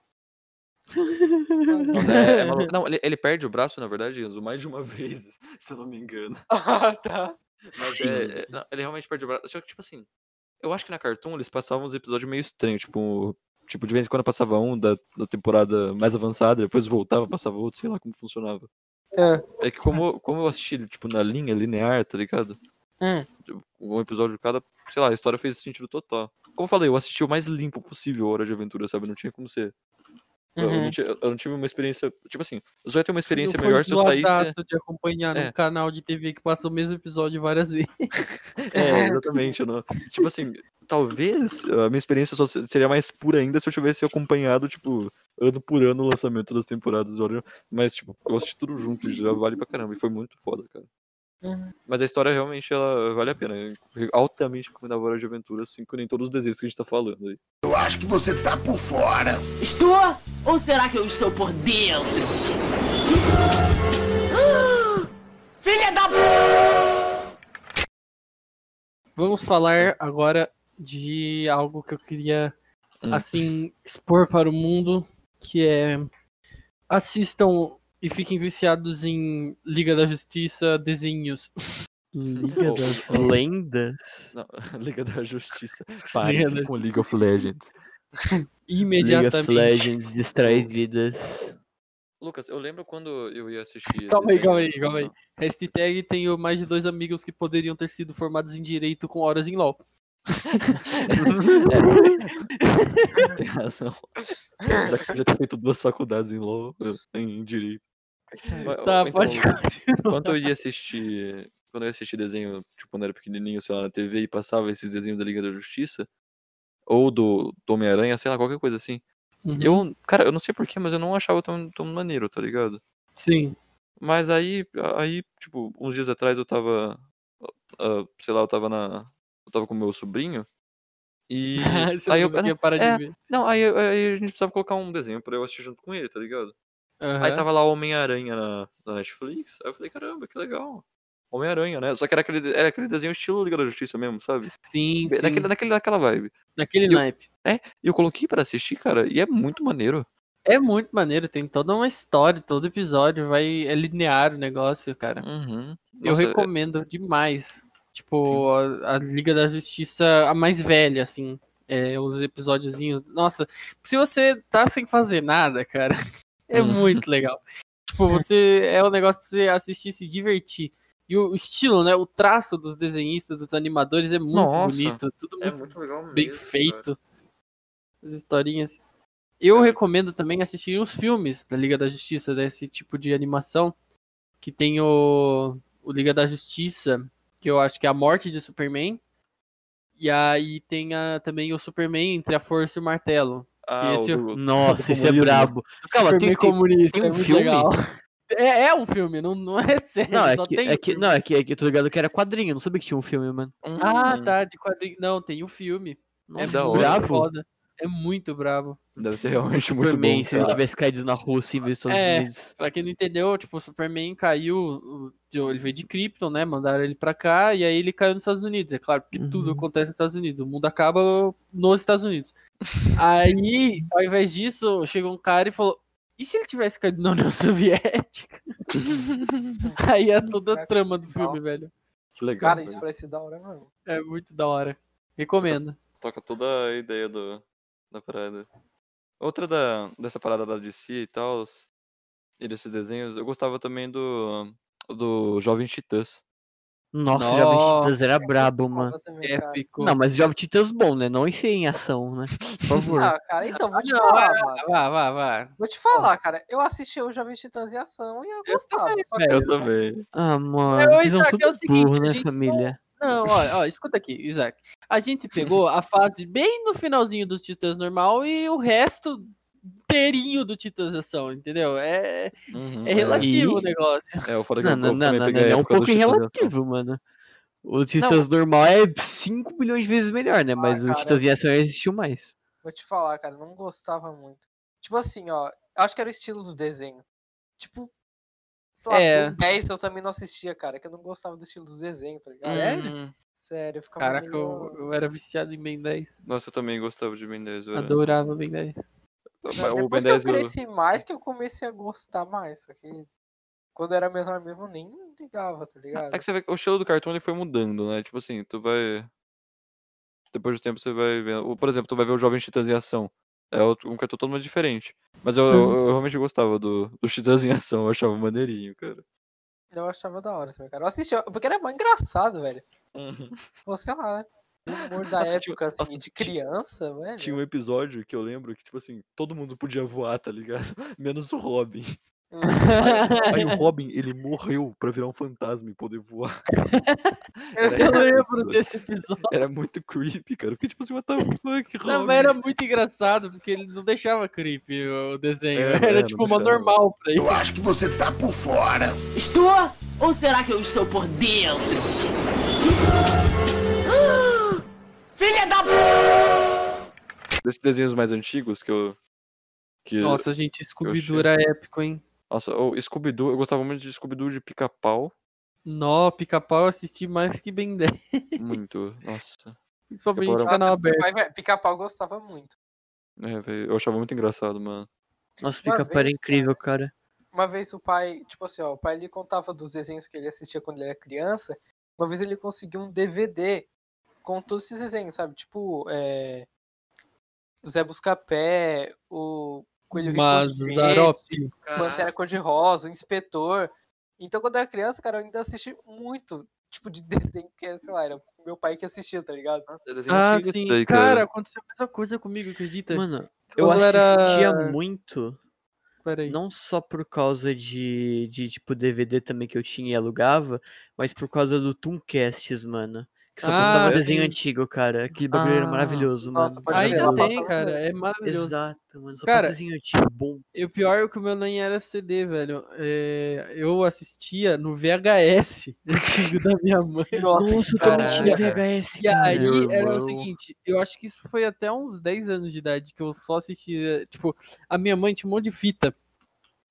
*laughs* É- é maluco. Não, ele, ele perde o braço, na verdade, Enzo, mais de uma vez, *laughs* se eu não me engano. *laughs* ah, tá. Mas Sim. é, é- não, ele realmente perde o braço. Só que, tipo assim, eu acho que na Cartoon eles passavam uns episódios meio estranhos, tipo, tipo, de vez em quando passava um da, da temporada mais avançada, depois voltava, passava outro, sei lá como funcionava. É. É que como, como eu assisti, tipo, na linha linear, tá ligado? Hum. Tipo, Um episódio de cada, sei lá, a história fez sentido total. Como eu falei, eu assisti o mais limpo possível a Hora de Aventura, sabe? Não tinha como ser. Eu, eu Uhum. não tinha- eu não tive uma experiência. Tipo assim, só ia ter uma experiência melhor se eu saísse. zoadaço de acompanhar É. num canal de TV que passa o mesmo episódio várias vezes. *laughs* É, exatamente. não- Tipo assim, talvez a minha experiência só se- seria mais pura ainda se eu tivesse acompanhado, tipo, ano por ano o lançamento das temporadas. Olha, Mas, tipo, eu assisti tudo junto já vale pra caramba. E foi muito foda, cara. Uhum. Mas a história realmente ela vale a pena. Eu altamente Hora de Aventura, assim, com nem todos os desenhos que a gente tá falando aí. Eu acho que você tá por fora. Estou? Ou será que eu estou por dentro? Filha da Vamos falar agora de algo que eu queria, Hum. assim, expor para o mundo, que é assistam e fiquem viciados em Liga da Justiça desenhos. Liga Oh, das oh. Lendas? Não, *laughs* Liga da Justiça. Pare Liga da- com League of Legends. *laughs* League of Imediatamente. Legends distrai vidas. Lucas, eu lembro quando eu ia assistir. Calma aí, calma aí, calma aí. Hashtag tenho mais de dois amigos que poderiam ter sido formados em direito com horas em LOL. *laughs* Tem razão. Já que eu já ter feito duas faculdades em LOL, em direito. Mas, Tá, então, pode Quando eu ia assistir. Quando eu ia assistir desenho, tipo, quando eu era pequenininho, sei lá, na TV e passava esses desenhos da Liga da Justiça, ou do, do Homem-Aranha, sei lá, qualquer coisa assim. Uhum. Eu, cara, eu não sei porquê, mas eu não achava tão, tão maneiro, tá ligado? Sim. Mas aí, aí, tipo, uns dias atrás eu tava. ah, sei lá, eu tava na. Eu tava com meu sobrinho. E. *laughs* Você aí não eu, conseguia parar é, de ver. não, aí, aí a gente precisava colocar um desenho pra eu assistir junto com ele, tá ligado? Aí Aham. tava lá Homem-Aranha na, na Netflix. Aí eu falei, caramba, que legal. Homem-Aranha, né? Só que era aquele, era aquele desenho estilo Liga da Justiça mesmo, sabe? Sim, Bem- sim. Naquele, naquele, naquela vibe. Naquele eu- naipe. E eu coloquei pra assistir, cara, e é muito maneiro. É muito maneiro, tem toda uma história, todo episódio vai é linear o negócio, cara. Uhum. Eu Nossa, é- recomendo demais. Tipo, a, a Liga da Justiça, a mais velha, assim. É, os episódiozinhos. Nossa, se você tá sem fazer nada, cara, *laughs* é Hum. muito legal. Tipo, *laughs* você. É um negócio pra você assistir e se divertir. E o estilo, né? O traço dos desenhistas, dos animadores é muito Nossa, bonito. Tudo é muito muito legal mesmo. bem cara. feito. As historinhas. Eu recomendo também assistir os filmes da Liga da Justiça, desse tipo de animação. Que tem o, o Liga da Justiça, que eu acho que é a morte de Superman. E aí tem a- também o Superman entre a Força e o Martelo. Ah, esse- o do- Nossa, esse é brabo. Calma, tem, tem, comunista, tem é um muito filme? legal. *laughs* É, é um filme, não, não é sério, Não, é só que, tem é um que, não, é que, é que eu tô ligado que era quadrinho, eu não sabia que tinha um filme, mano. Ah, Hum, tá, de quadrinho. Não, tem o filme. É da muito hora. foda. É muito bravo. Deve ser realmente muito Superman, bom. se ele tivesse caído na Rússia em vez dos Estados É. Unidos. Pra quem não entendeu, tipo, o Superman caiu, ele veio de Krypton, né? Mandaram ele pra cá e aí ele caiu nos Estados Unidos. É claro, porque tudo Uhum. acontece nos Estados Unidos. O mundo acaba nos Estados Unidos. *laughs* Aí, ao invés disso, chegou um cara e falou: e se ele tivesse caído na União *laughs* Soviética? *laughs* aí é toda a trama do filme, velho. Que legal. Cara, velho. isso parece da hora mesmo. É muito da hora. Recomendo. Toca toda a ideia do, da parada. Outra da, dessa parada da DC e tal, e desses desenhos, eu gostava também do, do Jovem Titãs. Nossa, Nossa, Jovem Titãs era Eu brabo, mano. também. Épico. Não, mas Jovem Titãs bom, né? Não em ser em ação, né? Por favor. Ah, cara, então, vou te Não, falar, é- mano. Vá, vá, vá. Vou te falar, cara. Eu assisti o Jovens Titãs em ação e eu Eu gostava. também, só que velho. Eu também. Ah, mano, Eu, vocês são Isaac, tudo é o seguinte, burro, né, família? Não, ó, ó, escuta aqui, Isaac. A gente pegou a fase bem no finalzinho do Titãs normal e o resto inteirinho do Titãs ação, entendeu? É, Uhum, é relativo E- o negócio. É, o foda que Não, eu não, não, não, não, é um pouco relativo, mano. O Titãs normal é 5 milhões de vezes melhor, né? Mas o cara. Titãs em ação existiu mais. Vou te falar, cara, não gostava muito. Tipo assim, ó, acho que era o estilo do desenho. Tipo, sei lá, É. Ben 10 eu também não assistia, cara, que eu não gostava do estilo do desenho, tá ligado? Sério? Hum, Sério, eu ficava Caraca, meio... eu, eu era viciado em Ben 10. Nossa, eu também gostava de Ben 10. eu era- Adorava Ben 10. Mas Ben Depois 10 que eu eu- cresci mais, que eu comecei a gostar mais. Só que quando eu era menor mesmo, eu nem ligava, tá ligado? É que você vê que o estilo do cartoon ele foi mudando, né? Tipo assim, tu vai. Depois do tempo você vai vendo. Por exemplo, tu vai ver o Jovem Titãs em Ação. É um cartoon totalmente diferente. Mas eu, eu- eu realmente gostava do, do Titãs em Ação, eu achava maneirinho, cara. Eu achava da hora também, cara. Eu assistia, porque era mais engraçado, velho. Pô, sei lá, né? O humor da *laughs* época, assim, nossa, de tinha- criança, velho. Tinha um episódio que eu lembro que, tipo assim, todo mundo podia voar, tá ligado? *laughs* Menos o Robin. Aí o *laughs* Robin, ele morreu pra virar um fantasma e poder voar. *laughs* Era Eu lembro desse episódio. Era muito creepy, cara. Eu fiquei tipo assim, what the fuck, Robin? *laughs* Não, mas era muito engraçado, porque ele não deixava creepy o desenho. É, era é, tipo uma deixava. normal pra ele. Eu acho que você tá por fora. Estou? Ou será que eu estou por dentro? Ah! *gasps* Filha da Desses desenhos mais antigos que eu. Que, Nossa, gente, Scooby-Doo achei. era épico, hein? Nossa, o Scooby-Doo, eu gostava muito de Scooby-Doo de pica-pau. Nó, pica-pau eu assisti mais que Ben 10. Muito. Nossa. Principalmente no canal aberto. velho, Pica-pau eu gostava muito. É, velho, eu achava muito engraçado, mano. Nossa, pica-pau era incrível, cara. Uma vez o pai, tipo assim, ó, o pai ele contava dos desenhos que ele assistia quando ele era criança. Uma vez ele conseguiu um DVD com todos esses desenhos, sabe? Tipo, é... o Zé Buscapé, o Coelho Mas Zarop. Pantera Cor-de-Rosa, o Inspetor. Então, quando eu era criança, cara, eu ainda assisti muito tipo de *laughs* desenho que, sei lá, era meu pai que assistia, tá ligado? Ah, sim. daí, cara, aconteceu a mesma coisa comigo, acredita? Mano, eu Quando assistia era- muito, Peraí. não só por causa de, de, tipo, DVD também que eu tinha e alugava, mas por causa do Tooncasts, mano. Que só Ah, passava desenho sim. antigo, cara. Aquele bagulho era Ah, maravilhoso, nossa, mano. Ainda tem, cara. É maravilhoso. Exato, mano. Só Cara, desenho antigo bom. E o pior é que o meu nem era CD, velho. É, eu assistia no VHS *laughs* antigo da minha mãe. Nossa, eu também tinha. VHS, E cara. aí meu era o irmão. seguinte, eu acho que isso foi até uns 10 anos de idade que eu só assistia, tipo, a minha mãe tinha um monte de fita.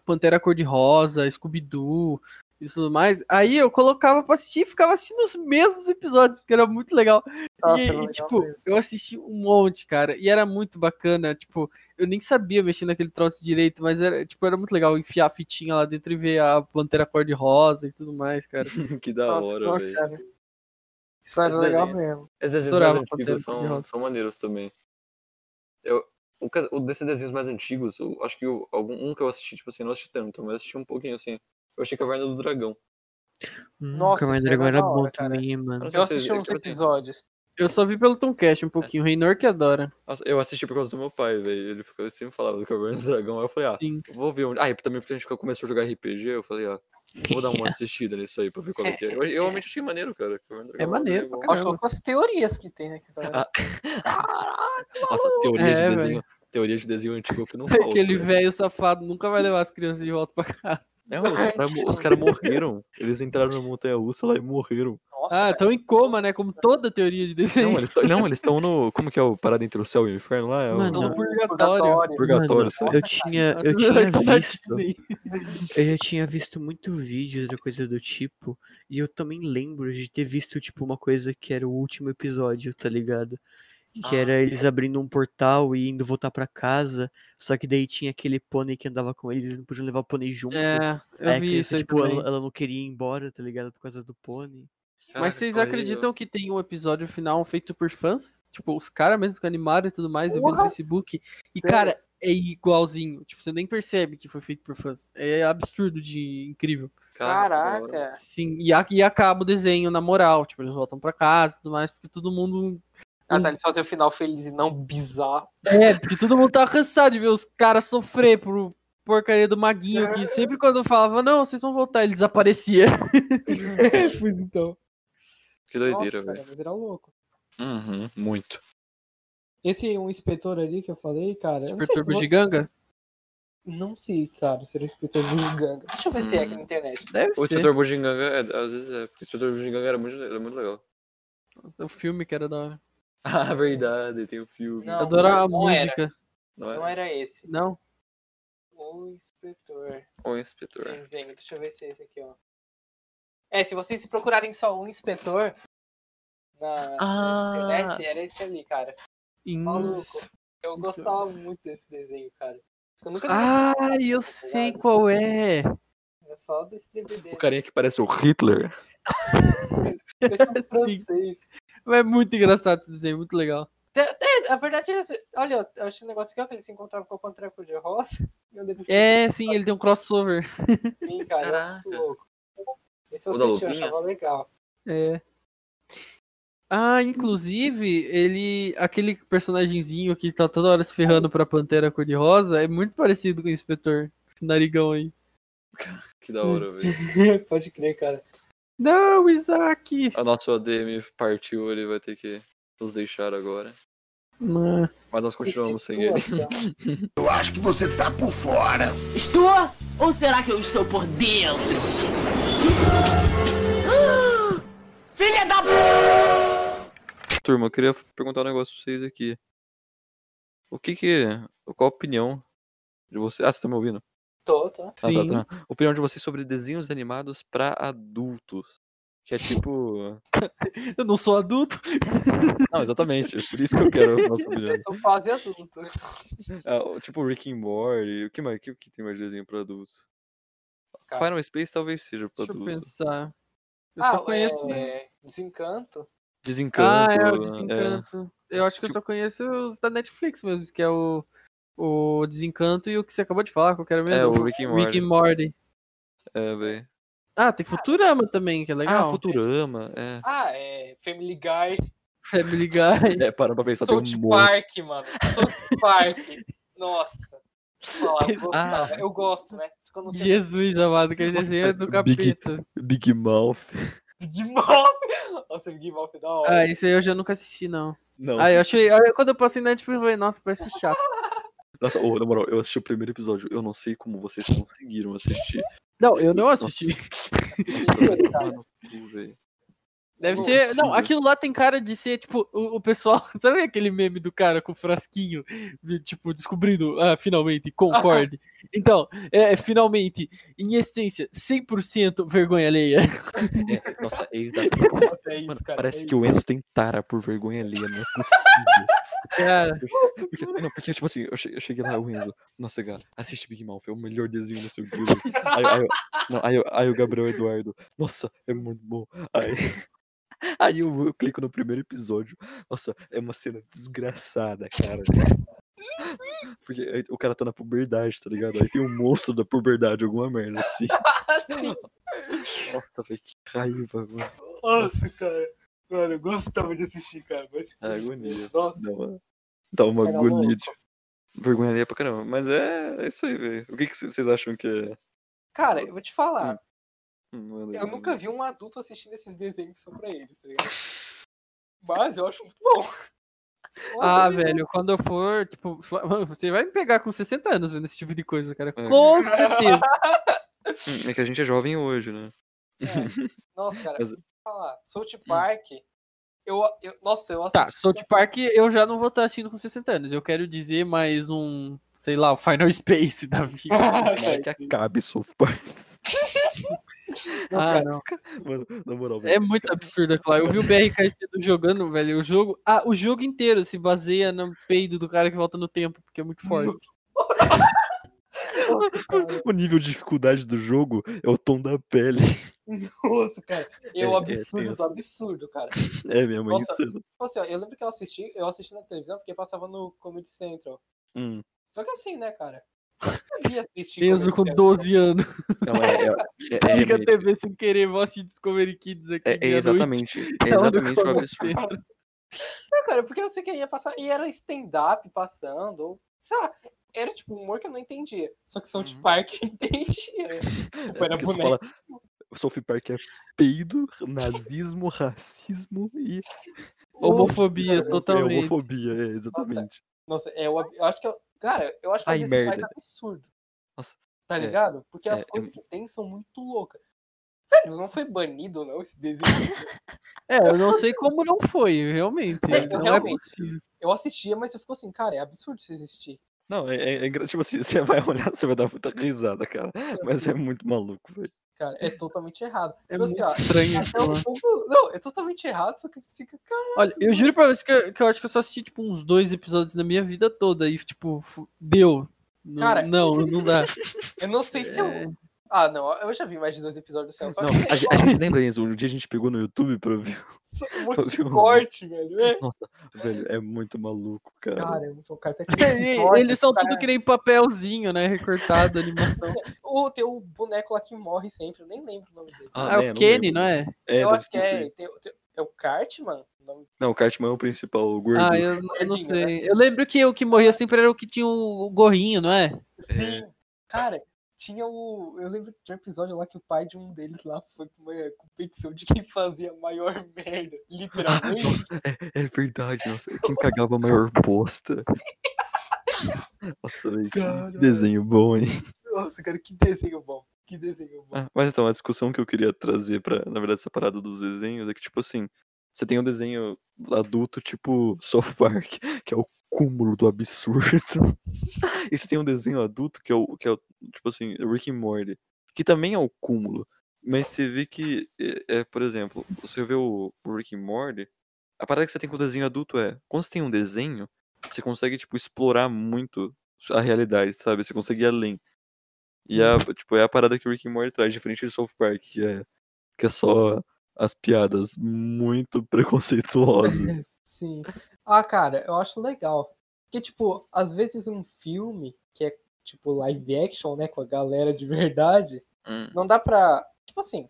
Pantera Cor-de-Rosa, Scooby-Doo e tudo mais. Aí eu colocava pra assistir e ficava assistindo os mesmos episódios, porque era muito legal. Nossa, e, e, legal tipo, mesmo. eu assisti um monte, cara, e era muito bacana, tipo, eu nem sabia mexer naquele troço direito, mas era, tipo, era muito legal enfiar a fitinha lá dentro e ver a Pantera Cor-de-Rosa e tudo mais, cara. *laughs* que da Nossa, hora, nossa, velho. Cara, isso era legal desenho. mesmo. Esses desenhos mais Pantera antigos são, são maneiros também. Eu, o, o desses desenhos mais antigos, eu acho que o- algum, um que eu assisti, tipo assim, não assisti tanto, mas assisti um pouquinho assim. Eu achei Caverna do Dragão. Nossa, Caverna do Dragão era bom cara. também, mano. Eu assisti uns episódios. Eu só vi pelo Tomcast um pouquinho, o Reynor que adora. Eu assisti por causa do meu pai, velho. Ele ficou, ele sempre falava do Caverna do Dragão. Aí eu falei, ah, Sim. vou ver onde. Ah, e também porque a gente começou a jogar RPG, eu falei, ah, vou dar uma *laughs* assistida nisso aí pra ver qual é que é. Eu, eu realmente achei maneiro, cara. Caverna do Dragão É maneiro Acho Caramba. com as teorias que tem, né? que a galera- *laughs* Nossa, teoria É, de desenho. Teoria de desenho antigo que não *laughs* falta. Aquele velho. velho safado nunca vai levar as crianças de volta pra casa. *laughs* Não, os caras cara morreram. Eles entraram na montanha russa lá e morreram. Nossa, Ah, estão em coma, né? Como toda teoria de desenho. Não, eles tão- não, eles estão no. *laughs* Como que é o parada entre o céu e o inferno lá? É o Mano, no purgatório. Purgatório. Mano, eu tinha, *laughs* eu tinha tá na visto, eu já tinha visto muito vídeo de coisa do tipo, e eu também lembro de ter visto, tipo, uma coisa que era o último episódio, tá ligado? Que era eles abrindo um portal e indo voltar pra casa, só que daí tinha aquele pônei que andava com eles, eles não podiam levar o pônei junto. É, eu a vi criança, isso aí tipo, também. ela, ela não queria ir embora, tá ligado? Por causa do pônei. Mas vocês acreditam que tem um episódio final feito por fãs? Tipo, os caras mesmo que animaram e tudo mais, eu vi no! Facebook. E, Sério? cara, é igualzinho. Tipo, você nem percebe que foi feito por fãs. É absurdo de incrível. Caraca. Sim, e, a- e acaba o desenho na moral. Tipo, eles voltam pra casa e tudo mais, porque todo mundo. Ah, tá, eles fazem o final feliz e não bizarro. É, porque todo mundo tava cansado de ver os caras sofrer por porcaria do maguinho que sempre quando eu falava, não, vocês vão voltar, ele desaparecia. *laughs* pois então. Que doideira, velho. mas era louco. Uhum, muito. Esse um inspetor ali que eu falei, cara. Inspetor se Bugiganga? Não sei, cara, se era o inspetor Bugiganga. Deixa eu ver se é aqui na internet. Deve O ser. Inspetor Bujinganga, é, às vezes é. porque O Inspetor Bujinganga era muito, era muito legal. O filme que era da hora. *laughs* Ah, verdade, tem o filme. Não, Eu adoro a não era. música. Não é? Não era esse. Não? O inspetor. O Inspetor. Desenho. Deixa eu ver se é esse aqui, ó. É, se vocês procurarem só um inspetor na, na internet, era esse ali, cara. Maluco. Eu gostava muito desse desenho, cara. Eu nunca Ah, vi, eu tá sei ligado? qual é. Era só desse DVD. O carinha que parece o Hitler. *laughs* É um *laughs* Sim. francês. É muito engraçado esse desenho, muito legal. É, a verdade é. Olha, eu achei um negócio aqui, ó, que ele se encontrava com o Pantera cor de rosa. *laughs* É, sim, ele tem um crossover. *laughs* Sim, cara, era Caraca. muito louco. Esse eu assisti, eu achava legal. É. Ah, inclusive, ele. Aquele personagemzinho que tá toda hora se ferrando pra Pantera Cor-de-Rosa é muito parecido com o inspetor. Esse narigão aí. Que da hora, velho. *laughs* Pode crer, cara. Não, Isaac! A nossa ADM partiu, ele vai ter que nos deixar agora. Não. Mas nós continuamos sem ele. situação. *laughs* Eu acho que você tá por fora. Estou? Ou será que eu estou por dentro? Filha da Turma, eu queria perguntar um negócio pra vocês aqui. O que que. Qual a opinião de vocês. Ah, vocês estão me ouvindo? Tô, tô. Ah, Sim. tá, tá. Opinião de vocês sobre desenhos animados pra adultos. Que é tipo. *laughs* Eu não sou adulto. Não, exatamente. Por isso que eu quero a *laughs* nossa opinião. Eu sou quase adulto. *laughs* Ah, o- tipo Rick and Morty. O que mais? O que, que tem mais de desenho pra adultos? Cara. Final Space talvez seja pra Deixa eu adultos. pensar. Eu ah, só conheço. é... Desencanto. Desencanto. Ah, é o é. Desencanto. Eu acho que eu só conheço os da Netflix mesmo, que é o, o Desencanto e o que você acabou de falar, qual que era mesmo? É, o Rick and Rick Morty. É, velho. Ah, tem Futurama também, que é Ah, legal. Futurama, é. Ah, é Family Guy, Family Guy. É, para pra pensar, South tem um monte. Park, mano. South Park. Nossa. Eu, Ah. eu gosto, né? Você Jesus amado, aquele desenho é do *laughs* Big- capeta. Big Mouth. Big Mouth. Nossa, Big Mouth é da hora. Ah, isso aí eu já nunca assisti, não. Não. Ah, eu achei. aí Quando eu passei na Netflix, eu falei, nossa, parece chato. Nossa, ô, na moral, eu assisti o primeiro episódio. Eu não sei como vocês conseguiram assistir. Não, eu não assisti. Nossa, mano, velho. Deve ser. Não, aquilo lá tem cara de ser, tipo, o, o pessoal. *laughs* Sabe aquele meme do cara com o frasquinho? de, Tipo, descobrindo, ah, finalmente, concorde. *laughs* Então, é, é, finalmente, em essência, 100% vergonha alheia. É, nossa, é *laughs* é isso, Mano, cara. parece é que o Enzo tem tara por vergonha alheia, não é possível. Cara, Porque, não, porque, tipo assim, eu cheguei, eu cheguei lá, o Enzo, nossa, cara, assiste Big Mouth, é o melhor desenho no seu dia. Aí, aí, aí, aí o Gabriel Eduardo, nossa, é muito bom. Aí, aí eu, eu clico no primeiro episódio, nossa, é uma cena desgraçada, cara. Porque aí o cara tá na puberdade, tá ligado? Aí tem um monstro da puberdade, alguma merda assim. *laughs* Nossa, velho, que raiva, mano. Nossa, cara. Mano, eu gostava de assistir, cara. Mas, É agonia. Nossa. Dá uma, dá uma agonia de vergonha alheia pra caramba. Mas é, é isso aí, velho. O que, que vocês acham que é? Cara, eu vou te falar. Hum, Eu legal, nunca vi um adulto assistindo esses desenhos que são pra eles, tá ligado? Mas eu acho muito bom. *laughs* ah, Olha, velho, quando eu for, tipo, mano, você vai me pegar com 60 anos vendo esse tipo de coisa, cara. É. Com *laughs* certeza. Hum, É que a gente é jovem hoje, né? Nossa, cara, Mas- falar. South Park. Eu, eu, nossa, eu assisti. Tá, South Park eu já não vou estar assistindo com 60 anos. Eu quero dizer mais um, sei lá, o Final *laughs* Space da vida. Tomara que acabe South Park. Ah. Mano, na moral, É velho. muito absurdo aquilo. Eu vi o BRK cedo jogando, velho. O jogo. Ah, o jogo inteiro se baseia no peido do cara que volta no tempo, porque é muito forte. *laughs* O nível de dificuldade do jogo é o tom da pele. Nossa, cara. É É- o é absurdo do tenso. absurdo, cara. É mesmo, é Nossa. insano. Tipo assim, ó, eu lembro que eu assisti, eu assisti na televisão porque passava no Comedy Central. Hum. Só que assim, né, cara? Enzo com Comedy 12 anos. Não, é, é, é, *laughs* Liga a é, TV sem querer, vou assistir Discovery Kids aqui. é, é exatamente, é do exatamente o absurdo. Não, cara, porque eu sei que ia passar. E era stand-up passando, ou sei lá. Era tipo humor que eu não entendia. Só que South Uhum. Park entendia. *laughs* Tipo, era boneco. O South Park é peido, nazismo, racismo e Homofobia, é totalmente. homofobia, é, exatamente. Nossa, é, eu, eu acho que eu. Cara, eu acho que é Ai, o desenho mais merda. absurdo. Nossa, Tá é, ligado? Porque as é, é coisas que tem são muito loucas. Velho, não foi banido, não, esse desenho. É, eu não sei como não foi, realmente. É, não realmente. é possível. Eu assistia, mas eu fico assim, cara, é absurdo isso existir. Não, é, é, é tipo assim, *laughs* você vai olhar, você vai dar muita risada, cara. Mas é muito maluco, velho. Cara, é totalmente errado. É Tipo muito assim, ó, estranho. até aquilo um pouco- Não, é totalmente errado, só que fica, cara. Olha, eu juro pra você que eu, que eu acho que eu só assisti, tipo, uns dois episódios na minha vida toda. E, tipo, deu. Não- Cara, não, não dá. *laughs* Eu não sei se eu. É. Ah, não, eu já vi mais de dois episódios do céu. Só Não, que a, *laughs* a gente lembra, Enzo, um dia a gente pegou no YouTube pra ver. um *laughs* monte de corte, velho. É. Nossa, velho, é muito maluco, cara. Cara, é muito. Cara, E- aquele *laughs* corte, Eles são cara. tudo que nem papelzinho, né? Recortado, animação. O, tem o boneco lá que morre sempre, eu nem lembro o nome dele. Ah, né, é o Kenny, não é? É, eu acho que é. Tem, tem- é o Cartman? O nome- Não, o Cartman é o principal, o gordo. Ah, eu, eu não né? sei. Eu lembro que o que morria sempre era o que tinha o gorrinho, não é? Sim. Cara, tinha o. Eu lembro de um episódio lá que o pai de um deles lá foi pra uma competição de quem fazia a maior merda. *laughs* Literalmente. Nossa, é, é verdade, nossa. Quem cagava a maior bosta. Nossa, velho, que desenho bom, hein? Nossa, cara, que desenho bom. Que desenho bom. Ah, mas então, a discussão que eu queria trazer pra, na verdade, essa parada dos desenhos é que, tipo assim, você tem um desenho adulto tipo South Park, *laughs* que é o cúmulo do absurdo. *laughs* e você tem um desenho adulto que é o, que é o tipo assim, Rick and Morty, que também é o cúmulo. Mas você vê que, é, é, por exemplo, você vê o, o Rick and Morty, a parada que você tem com o desenho adulto é, quando você tem um desenho, você consegue, tipo, explorar muito a realidade, sabe? Você consegue ir além. E a, tipo, é a parada que o Rick and Morty traz, diferente de South Park, que é, que é só as piadas muito *laughs* preconceituosas. Sim. Ah, cara, eu acho legal. Porque, tipo, às vezes um filme que é, tipo, live action, né, com a galera de verdade, Hum. não dá pra. Tipo assim.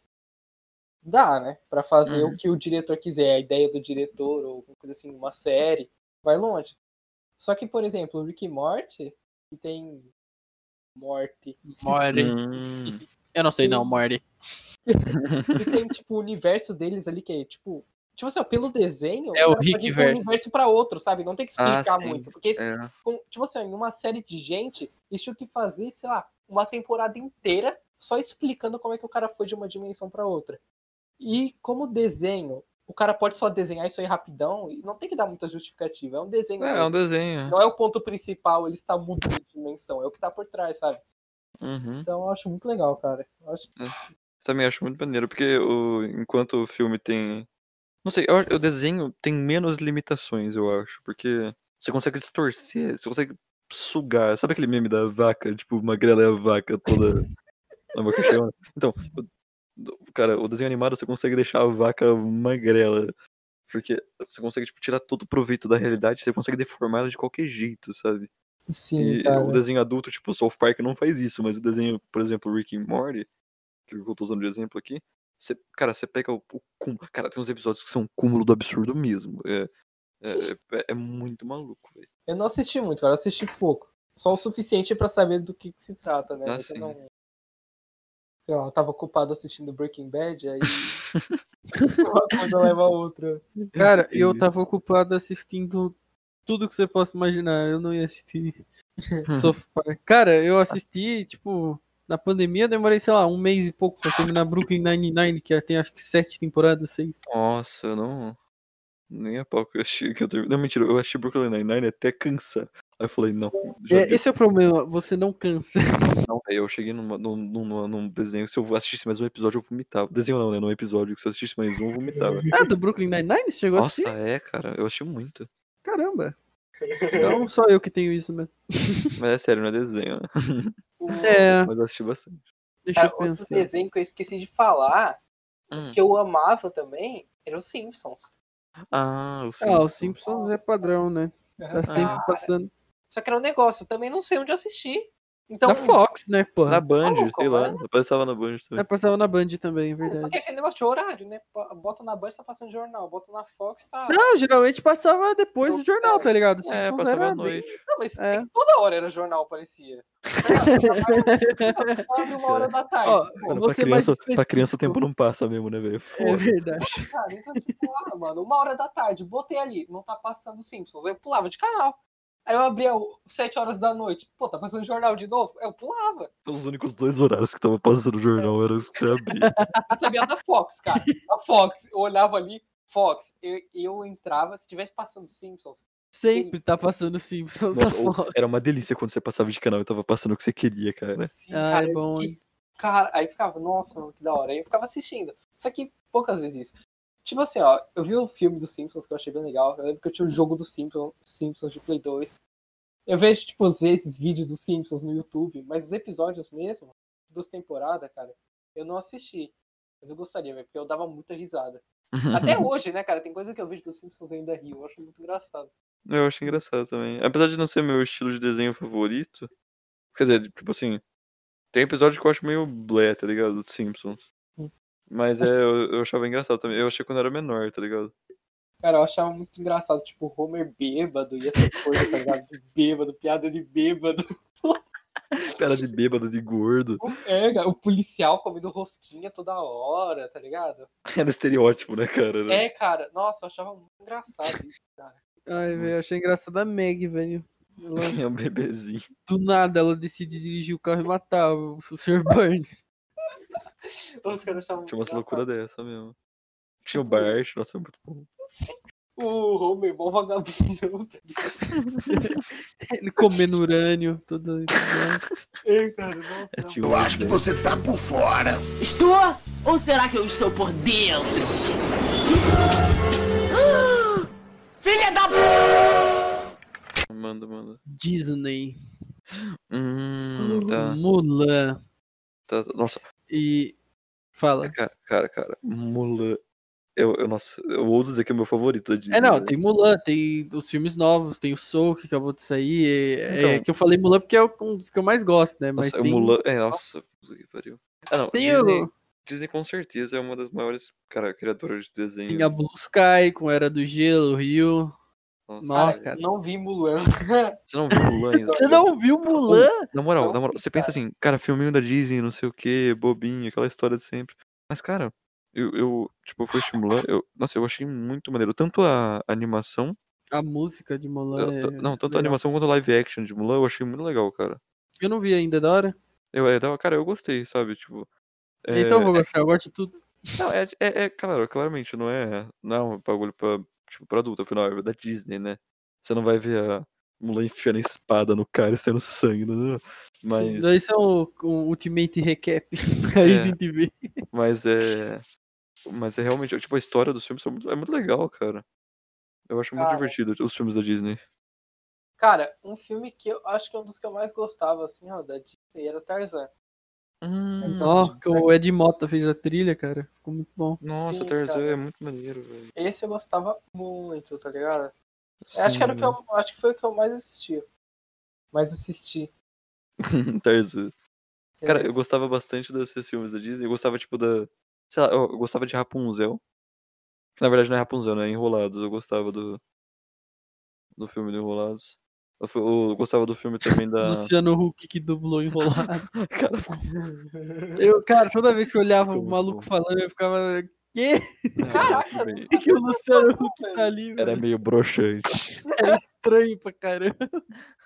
Dá, né? Pra fazer Uhum. o que o diretor quiser, a ideia do diretor, ou alguma coisa assim, uma série, vai longe. Só que, por exemplo, o Rick e Morty, que tem. Morte. Morty. Hum. Eu não sei não, Morty. *laughs* E tem, tipo, o universo deles ali que é, tipo. Tipo assim, ó, pelo desenho, É o ir de um universo pra outro, sabe? Não tem que Ah, explicar sim. muito. Porque, esse- É. com- tipo assim, uma série de gente, eles tinham que fazer, sei lá, uma temporada inteira só explicando como é que o cara foi de uma dimensão pra outra. E como desenho, o cara pode só desenhar isso aí rapidão e não tem que dar muita justificativa. É um desenho. É, é um desenho. Não é o ponto principal, ele está mudando de dimensão, é o que tá por trás, sabe? Uhum. Então eu acho muito legal, cara. Eu acho... Também acho muito maneiro, porque o, enquanto o filme tem. Não sei, eu desenho tem menos limitações, eu acho. Porque você consegue distorcer, você consegue sugar. Sabe aquele meme da vaca? Tipo, magrela é a vaca toda. a vaca cheiona? Então, cara, o desenho animado você consegue deixar a vaca magrela. Porque você consegue tipo, tirar todo o proveito da realidade, você consegue deformar ela de qualquer jeito, sabe? Sim, E cara. o desenho adulto, tipo, o South Park não faz isso, mas o desenho, por exemplo, Rick and Morty, que eu tô usando de exemplo aqui, você, cara, você pega o, o cúmulo. Cara, tem uns episódios que são um cúmulo do absurdo mesmo. É, é, é- é muito maluco, velho. Eu não assisti muito, cara. Eu assisti pouco. Só o suficiente pra saber do que, que se trata, né? Ah, eu não. Sei lá, eu tava ocupado assistindo Breaking Bad, aí. *laughs* uma coisa leva a outra. Cara, eu tava ocupado assistindo tudo que você possa imaginar. Eu não ia assistir. *laughs* Cara, eu assisti, tipo, na pandemia eu demorei, sei lá, um mês e pouco pra terminar Brooklyn Nine-Nine, que tem acho que sete temporadas, seis. Nossa, eu não. Nem a pau que eu achei que eu terminei. Não, mentira, eu achei Brooklyn Nine-Nine até cansar. Aí eu falei, não. É, esse é o problema, você não cansa. *laughs* Não, aí eu cheguei numa, num, num, desenho. Se eu assistisse mais um episódio, eu vomitava. Desenho não, né? Num episódio. Se eu assistisse mais um, eu vomitava. Ah, do Brooklyn Nine-Nine? Você chegou a Nossa, assistir? é, cara. Eu achei muito. Caramba. Não *laughs* só eu que tenho isso, né? *laughs* Mas é sério, não é desenho, né? É, Mas eu assisti bastante. deixa Cara, eu outro pensar. desenho que eu esqueci de falar, mas Hum. que eu amava também, era os Simpsons. Ah, o Ah, Simpsons. os Simpsons é padrão, né? Tá sempre Ah, passando. Só que era um negócio, eu também não sei onde assistir. Então, Da Fox, né, porra? Na Band, Maluco, sei lá. Eu passava na Band É, também. passava na Band também, é Só que é verdade. aquele negócio de horário, né? Bota na Band, tá passando jornal. Bota na Fox, tá. Não, geralmente passava depois do jornal, tá ligado? É, Simpsons passava era à bem- noite. Não, mas É. é toda hora era jornal, parecia. Quase uma hora da tarde. Ó, pô, pra criança, pra criança o tempo não passa mesmo, né, velho? É verdade. cara, então, tipo, ah, mano, uma hora da tarde, botei ali, não tá passando Simpsons. Aí eu pulava de canal. Aí eu abria o 7 horas da noite. Pô, tá passando jornal de novo? Eu pulava. Os únicos dois horários que tava passando jornal eram os que você abria. *laughs* Eu sabia da Fox, cara. A Fox. Eu olhava ali, Fox. Eu, eu entrava, se tivesse passando Simpsons. Sempre tá Sim. passando Simpsons na Nossa, ou- Fox. era uma delícia quando você passava de canal e tava passando o que você queria, cara. Assim, Ah, cara, é bom, fiquei-? Cara, aí ficava, nossa, mano, que da hora. Aí eu ficava assistindo. Só que poucas vezes isso. Tipo assim, ó, eu vi o filme dos Simpsons que eu achei bem legal. Eu lembro que eu tinha o jogo dos Simpsons, Simpsons de Play 2. Eu vejo, tipo, às vezes vídeos dos Simpsons no YouTube, mas os episódios mesmo, das temporadas, cara, eu não assisti. Mas eu gostaria, porque eu dava muita risada. *laughs* Até hoje, né, cara? Tem coisa que eu vejo dos Simpsons ainda rio. Eu acho muito engraçado. Eu acho engraçado também. Apesar de não ser meu estilo de desenho favorito. Quer dizer, tipo assim. Tem episódio que eu acho meio blé, tá ligado? Dos Simpsons. Mas é, eu, eu achava engraçado também. Eu achei quando era menor, tá ligado? Cara, eu achava muito engraçado, tipo, o Homer bêbado e essas coisas, tá ligado? De bêbado, piada de bêbado. *laughs* Cara de bêbado, de gordo. É, cara, o policial comendo rosquinha toda hora, tá ligado? Era estereótipo, né, cara? Era- É, cara, nossa, eu achava muito engraçado isso, cara. Ai, velho, eu achei engraçado a Meg, velho. Ela- *laughs* É um bebezinho. Do nada ela decide dirigir o carro e matar o o Sr. Burns. *laughs* Os caras achavam Tinha umas loucuras dessa mesmo. Tinha o Bart, nossa, muito bom. O Homer, bom vagabundão, tá ligado? *laughs* Ele comendo urânio, tudo. É, *laughs* cara, nossa. É, Eu acho que você tá por fora. Estou? Ou será que eu estou por dentro? Ah! *gasps* Filha da. Manda, manda. Disney. Hum, tá, Mulan. tá. Nossa, E. Fala. cara, cara, cara. Mulan Eu, eu, nossa, eu ouso dizer que é o meu favorito Disney. É, não, tem Mulan, tem os filmes novos, tem o Soul que acabou de sair. É, é Então. que eu falei Mulan porque é um dos que eu mais gosto, né? Mas Nossa, tem, o Mulan. É, nossa, puta que pariu. Ah, não, tem, Disney, o, Disney com certeza é uma das maiores, cara, criadoras de desenho. tem a Blue Sky com Era do Gelo, Rio. Nossa. Cara, cara. não vi Mulan. *laughs* Você não viu Mulan ainda? Você não viu Mulan? Na moral, Não, na moral, você pensa assim, cara, filminho da Disney, não sei o que, bobinho, aquela história de sempre. Mas, cara, eu, eu tipo, eu fui estimular, eu, nossa, eu achei muito maneiro. Tanto a animação, A música de Mulan. eu- é não, tanto a legal. animação quanto a live action de Mulan, eu achei muito legal, cara. Eu não vi ainda, é da hora. Eu, é, da- cara, eu gostei, sabe? Tipo. é- Então eu vou gostar, eu gosto de tudo. Não, é, é, é, claro, claramente, não é, não é um bagulho pra, tipo, pra adulto, afinal, é da Disney, né? Você não vai ver a Mulan enfiando a espada no cara e saindo sangue, né? Mas, Daí isso é o, o Ultimate Recap. *laughs* Aí É. a gente vê. mas é. Mas é realmente, tipo, a história dos filmes são muito- é muito legal, cara. Eu acho muito Cara. divertido os filmes da Disney. Cara, um filme que eu acho que é um dos que eu mais gostava, assim, ó, da Disney era Tarzan. Hum, Ó, que o Ed Mota fez a trilha, cara. Ficou muito bom. nossa, Sim, Tarzan cara. é muito maneiro, velho. Esse eu gostava muito, tá ligado? Eu acho que era o que Sim, eu, acho que foi o que eu mais assisti. Mais assisti. *laughs* Tarzan. Cara, É. eu gostava bastante desses filmes da Disney. Eu gostava, tipo, da. Sei lá, eu eu gostava de Rapunzel. Que na verdade não é Rapunzel, né? É Enrolados. Eu gostava do. Do filme do Enrolados. Eu, gostava do filme também da. Luciano Huck que dublou enrolado. *laughs* Cara, Eu, cara, toda vez que eu olhava o maluco falando, eu ficava. *laughs* Que? Caraca, bem. que, o Luciano Huck tá ali, Era meio broxante. Era estranho pra caramba.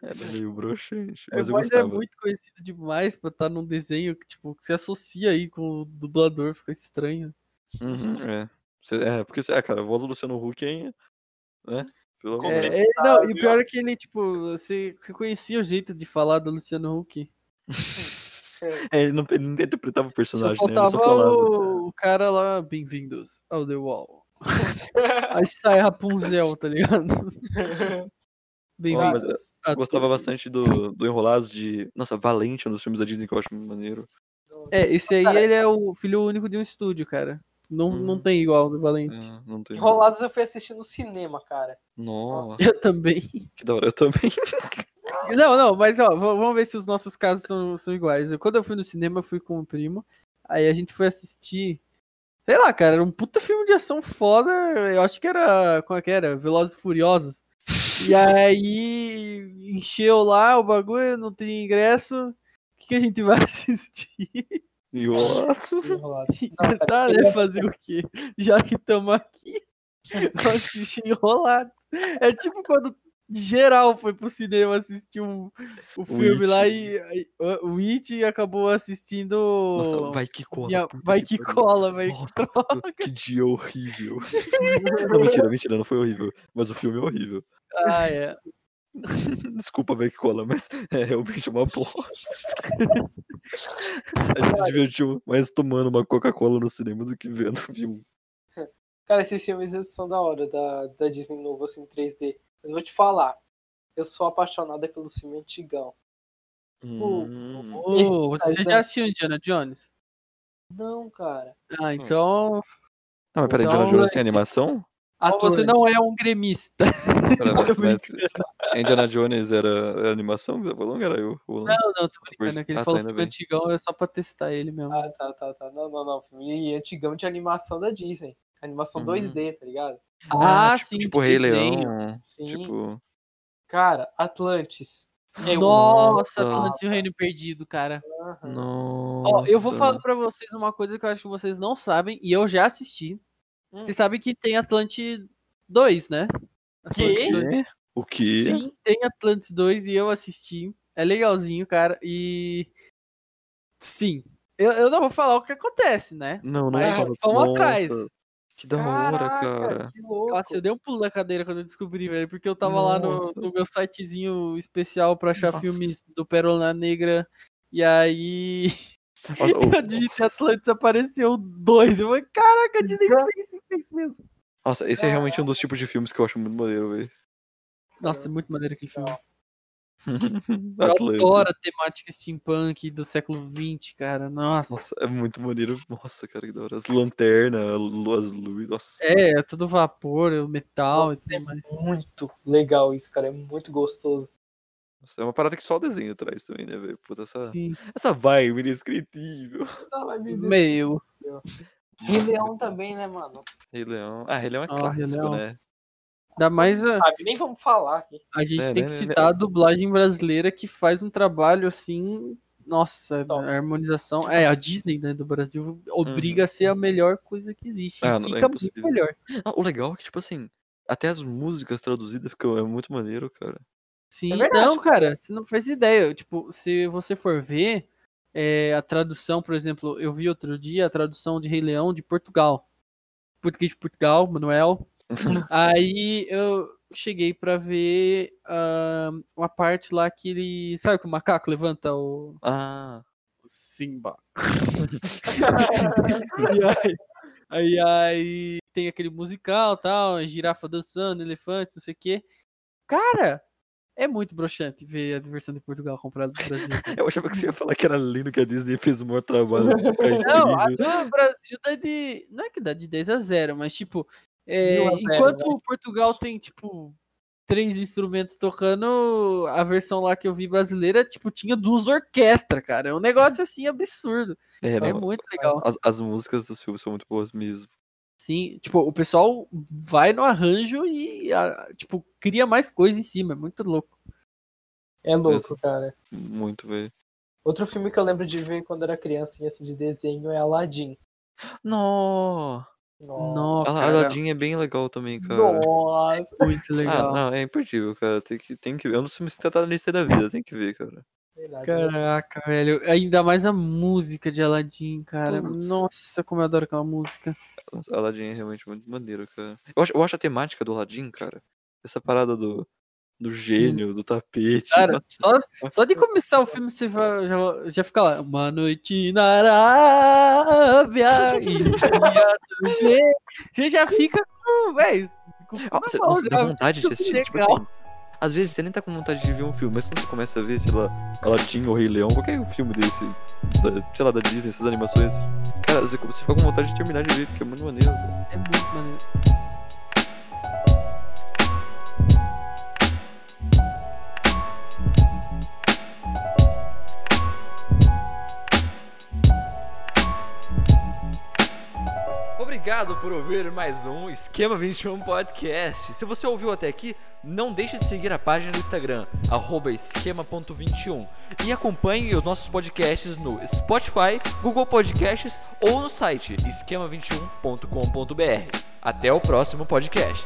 Era meio broxante. É, Mas eu é muito conhecido demais pra estar num desenho que, tipo, que se associa aí com o dublador, fica estranho. Uhum, é. É, porque, é, cara, a voz do Luciano Huck é. Né? Pelo amor. É, é, não, e o pior é que ele, tipo, você reconhecia o jeito de falar do Luciano Huck. É, ele, não, ele não interpretava o Só personagem, né? Ele faltava só falava. o, o cara lá, bem-vindos ao The Wall. *laughs* Aí sai Rapunzel, tá ligado? *laughs* Bem-vindos. Eu gostava bastante do, do Enrolados de. Nossa, Valente, um dos filmes da Disney que eu acho maneiro. É, esse aí ele é o filho único de um estúdio, cara. Não, não Hum. tem igual do Valente. É, não tem. Enrolados eu fui assistir no cinema, cara. Nossa, Eu também. que da hora. Eu também. *laughs* Não, não, mas ó, vamos ver se os nossos casos são, são iguais. Eu, quando eu fui no cinema, eu fui com o primo. Aí a gente foi assistir. Sei lá, cara, era um puta filme de ação foda. Eu acho que era. Como é que era? Velozes e Furiosos. E aí encheu lá o bagulho, não tem ingresso. O que, que a gente vai *laughs* assistir? Enrolados. *laughs* Cara, Tá, né? Fazer o quê? Já que estamos aqui, *laughs* vamos assistir enrolados. É tipo quando geral foi pro cinema assistir um, o filme lá e, e o It acabou assistindo. Nossa, vai que cola. Minha- vai que pariu. cola, velho. que que dia horrível. *laughs* não, mentira, mentira, não foi horrível. Mas o filme é horrível. Ah, é. *laughs* Desculpa, que cola, mas *laughs* é realmente uma bosta. A gente se divertiu mais tomando uma Coca-Cola no cinema do que vendo o filme. Cara, esses filmes são da hora, da, da Disney novo, assim, 3D. Mas eu vou te falar, eu sou apaixonada pelo filme antigão. Hum. Ô, você Tarzan. já assistiu Indiana Jones? Não, cara. Ah, então. Não, mas peraí, Então, Indiana Jones tem esse- animação? então você não é um gremista. Pera, *laughs* mas Indiana Jones era animação que tá falando? Era eu? não? Não, tô brincando. É que ele Ah, tá, falou filme bem. antigão, é só pra testar ele mesmo. Ah, tá, tá, tá. Não, não, não. Filme antigão de animação da Disney. Animação Uhum. 2D, tá ligado? Ah, tipo, sim, Tipo que Rei desenho. Leão. Sim. Tipo. Cara, Atlantis. É um- Nossa, Nossa. Atlantis e o Reino Perdido, cara. Aham. Nossa. Ó, eu vou falar pra vocês uma coisa que eu acho que vocês não sabem, e eu já assisti. Hum. Vocês sabem que tem Atlantis 2, né? Atlantis Quê? 2. Quê? O quê? Sim, tem Atlantis 2 e eu assisti. É legalzinho, cara. E. Sim. Eu, eu não vou falar o que acontece, né? Não, não Mas fala- atrás. Nossa, Que da hora, Caraca, cara. que louco. Nossa, eu dei um pulo da cadeira quando eu descobri, velho. Porque eu tava lá no, Nossa. no meu sitezinho especial pra achar Nossa. filmes do Pérola Negra. E aí. *laughs* Nossa, *laughs* o- Eu digitei Atlantis apareceu dois. Eu falei, caraca, a Disney fez, fez mesmo. Nossa, esse é realmente um dos tipos de filmes que eu acho muito maneiro, velho. Nossa, é muito maneiro aquele filme. *laughs* Eu adoro a temática steampunk do século XX, cara. Nossa. Nossa, é muito maneiro. Nossa, cara, que da hora. As lanternas, as luzes. Nossa. É, é tudo vapor, o metal Nossa, e tudo mais. Muito legal isso, cara. É muito gostoso. Nossa, é uma parada que só o desenho traz também, né, velho? Puta, essa, Sim. essa vibe indescritível. Meio. Rei Leão também, né, mano? Rei Leão. Ah, Rei Leão é Rei clássico, Leão. né? Ainda mais a, Sabe, nem vamos falar aqui. a gente É, tem né, que né, citar a dublagem brasileira que faz um trabalho assim. Nossa, a harmonização. É, a Disney né, do Brasil obriga a ser a melhor coisa que existe. e Ah, não, é fica muito impossível. melhor. Ah, o legal é que, tipo assim, até as músicas traduzidas ficam é muito maneiro, cara. Sim, verdade. não, cara, você não faz ideia. Tipo, se você for ver é, a tradução, por exemplo, eu vi outro dia a tradução de Rei Leão de Portugal. Português de Portugal, Manuel. *laughs* Aí eu cheguei pra ver ah, uma parte lá que ele. Sabe que o macaco levanta o. Ah, o Simba. *laughs* e aí, aí, aí tem aquele musical tal, girafa dançando, elefante, não sei o quê. Cara, é muito broxante ver a versão de Portugal comprada do Brasil. eu achava que você ia falar que era lindo que a Disney fez o maior trabalho. *laughs* Não, a do Brasil dá de. Não é que dá de 10 a 0, mas tipo. É, enquanto o Portugal tem, tipo, três instrumentos tocando, a versão lá que eu vi brasileira, tipo, tinha duas orquestras, cara. É um negócio assim absurdo. É, É não, muito legal. as, as músicas dos filmes são muito boas mesmo. Sim, tipo, o pessoal vai no arranjo e, tipo, cria mais coisa em cima. É muito louco. É louco, cara. Muito, velho. Outro filme que eu lembro de ver quando era criancinha, assim, de desenho é Aladdin. Nossa. Nossa, A Aladdin é bem legal também, cara. Nossa. muito Ah, legal. não, é imperdível, cara. Tem que, tem que ver. Um dos filmes que tá na lista da vida, tem que ver, cara. Verdade. Caraca, velho. Ainda mais a música de Aladdin, cara. Putz. Nossa, como eu adoro aquela música. Aladdin é realmente muito maneiro, cara. Eu acho, eu acho a temática do Aladdin, cara. Essa parada do, do gênio, do tapete. Cara, só, só de começar o filme você vai, já, já fica lá. Uma noite na Arábia. e um dia também. Você já fica com. Véi, com- Nossa, na mão, nossa, dá vontade de assistir. Tipo assim, às vezes você nem tá com vontade de ver um filme, mas quando você começa a ver, sei lá, Aladdin ou Rei Leão, qualquer filme desse, da- sei lá, da Disney, essas animações, cara, você, você fica com vontade de terminar de ver, porque é muito maneiro. cara. É muito maneiro. Obrigado por ouvir mais um Esquema 21 Podcast. Se você ouviu até aqui, não deixe de seguir a página do Instagram, arroba esquema.21 e acompanhe os nossos podcasts no Spotify, Google Podcasts ou no site esquema21.com.br. Até o próximo podcast.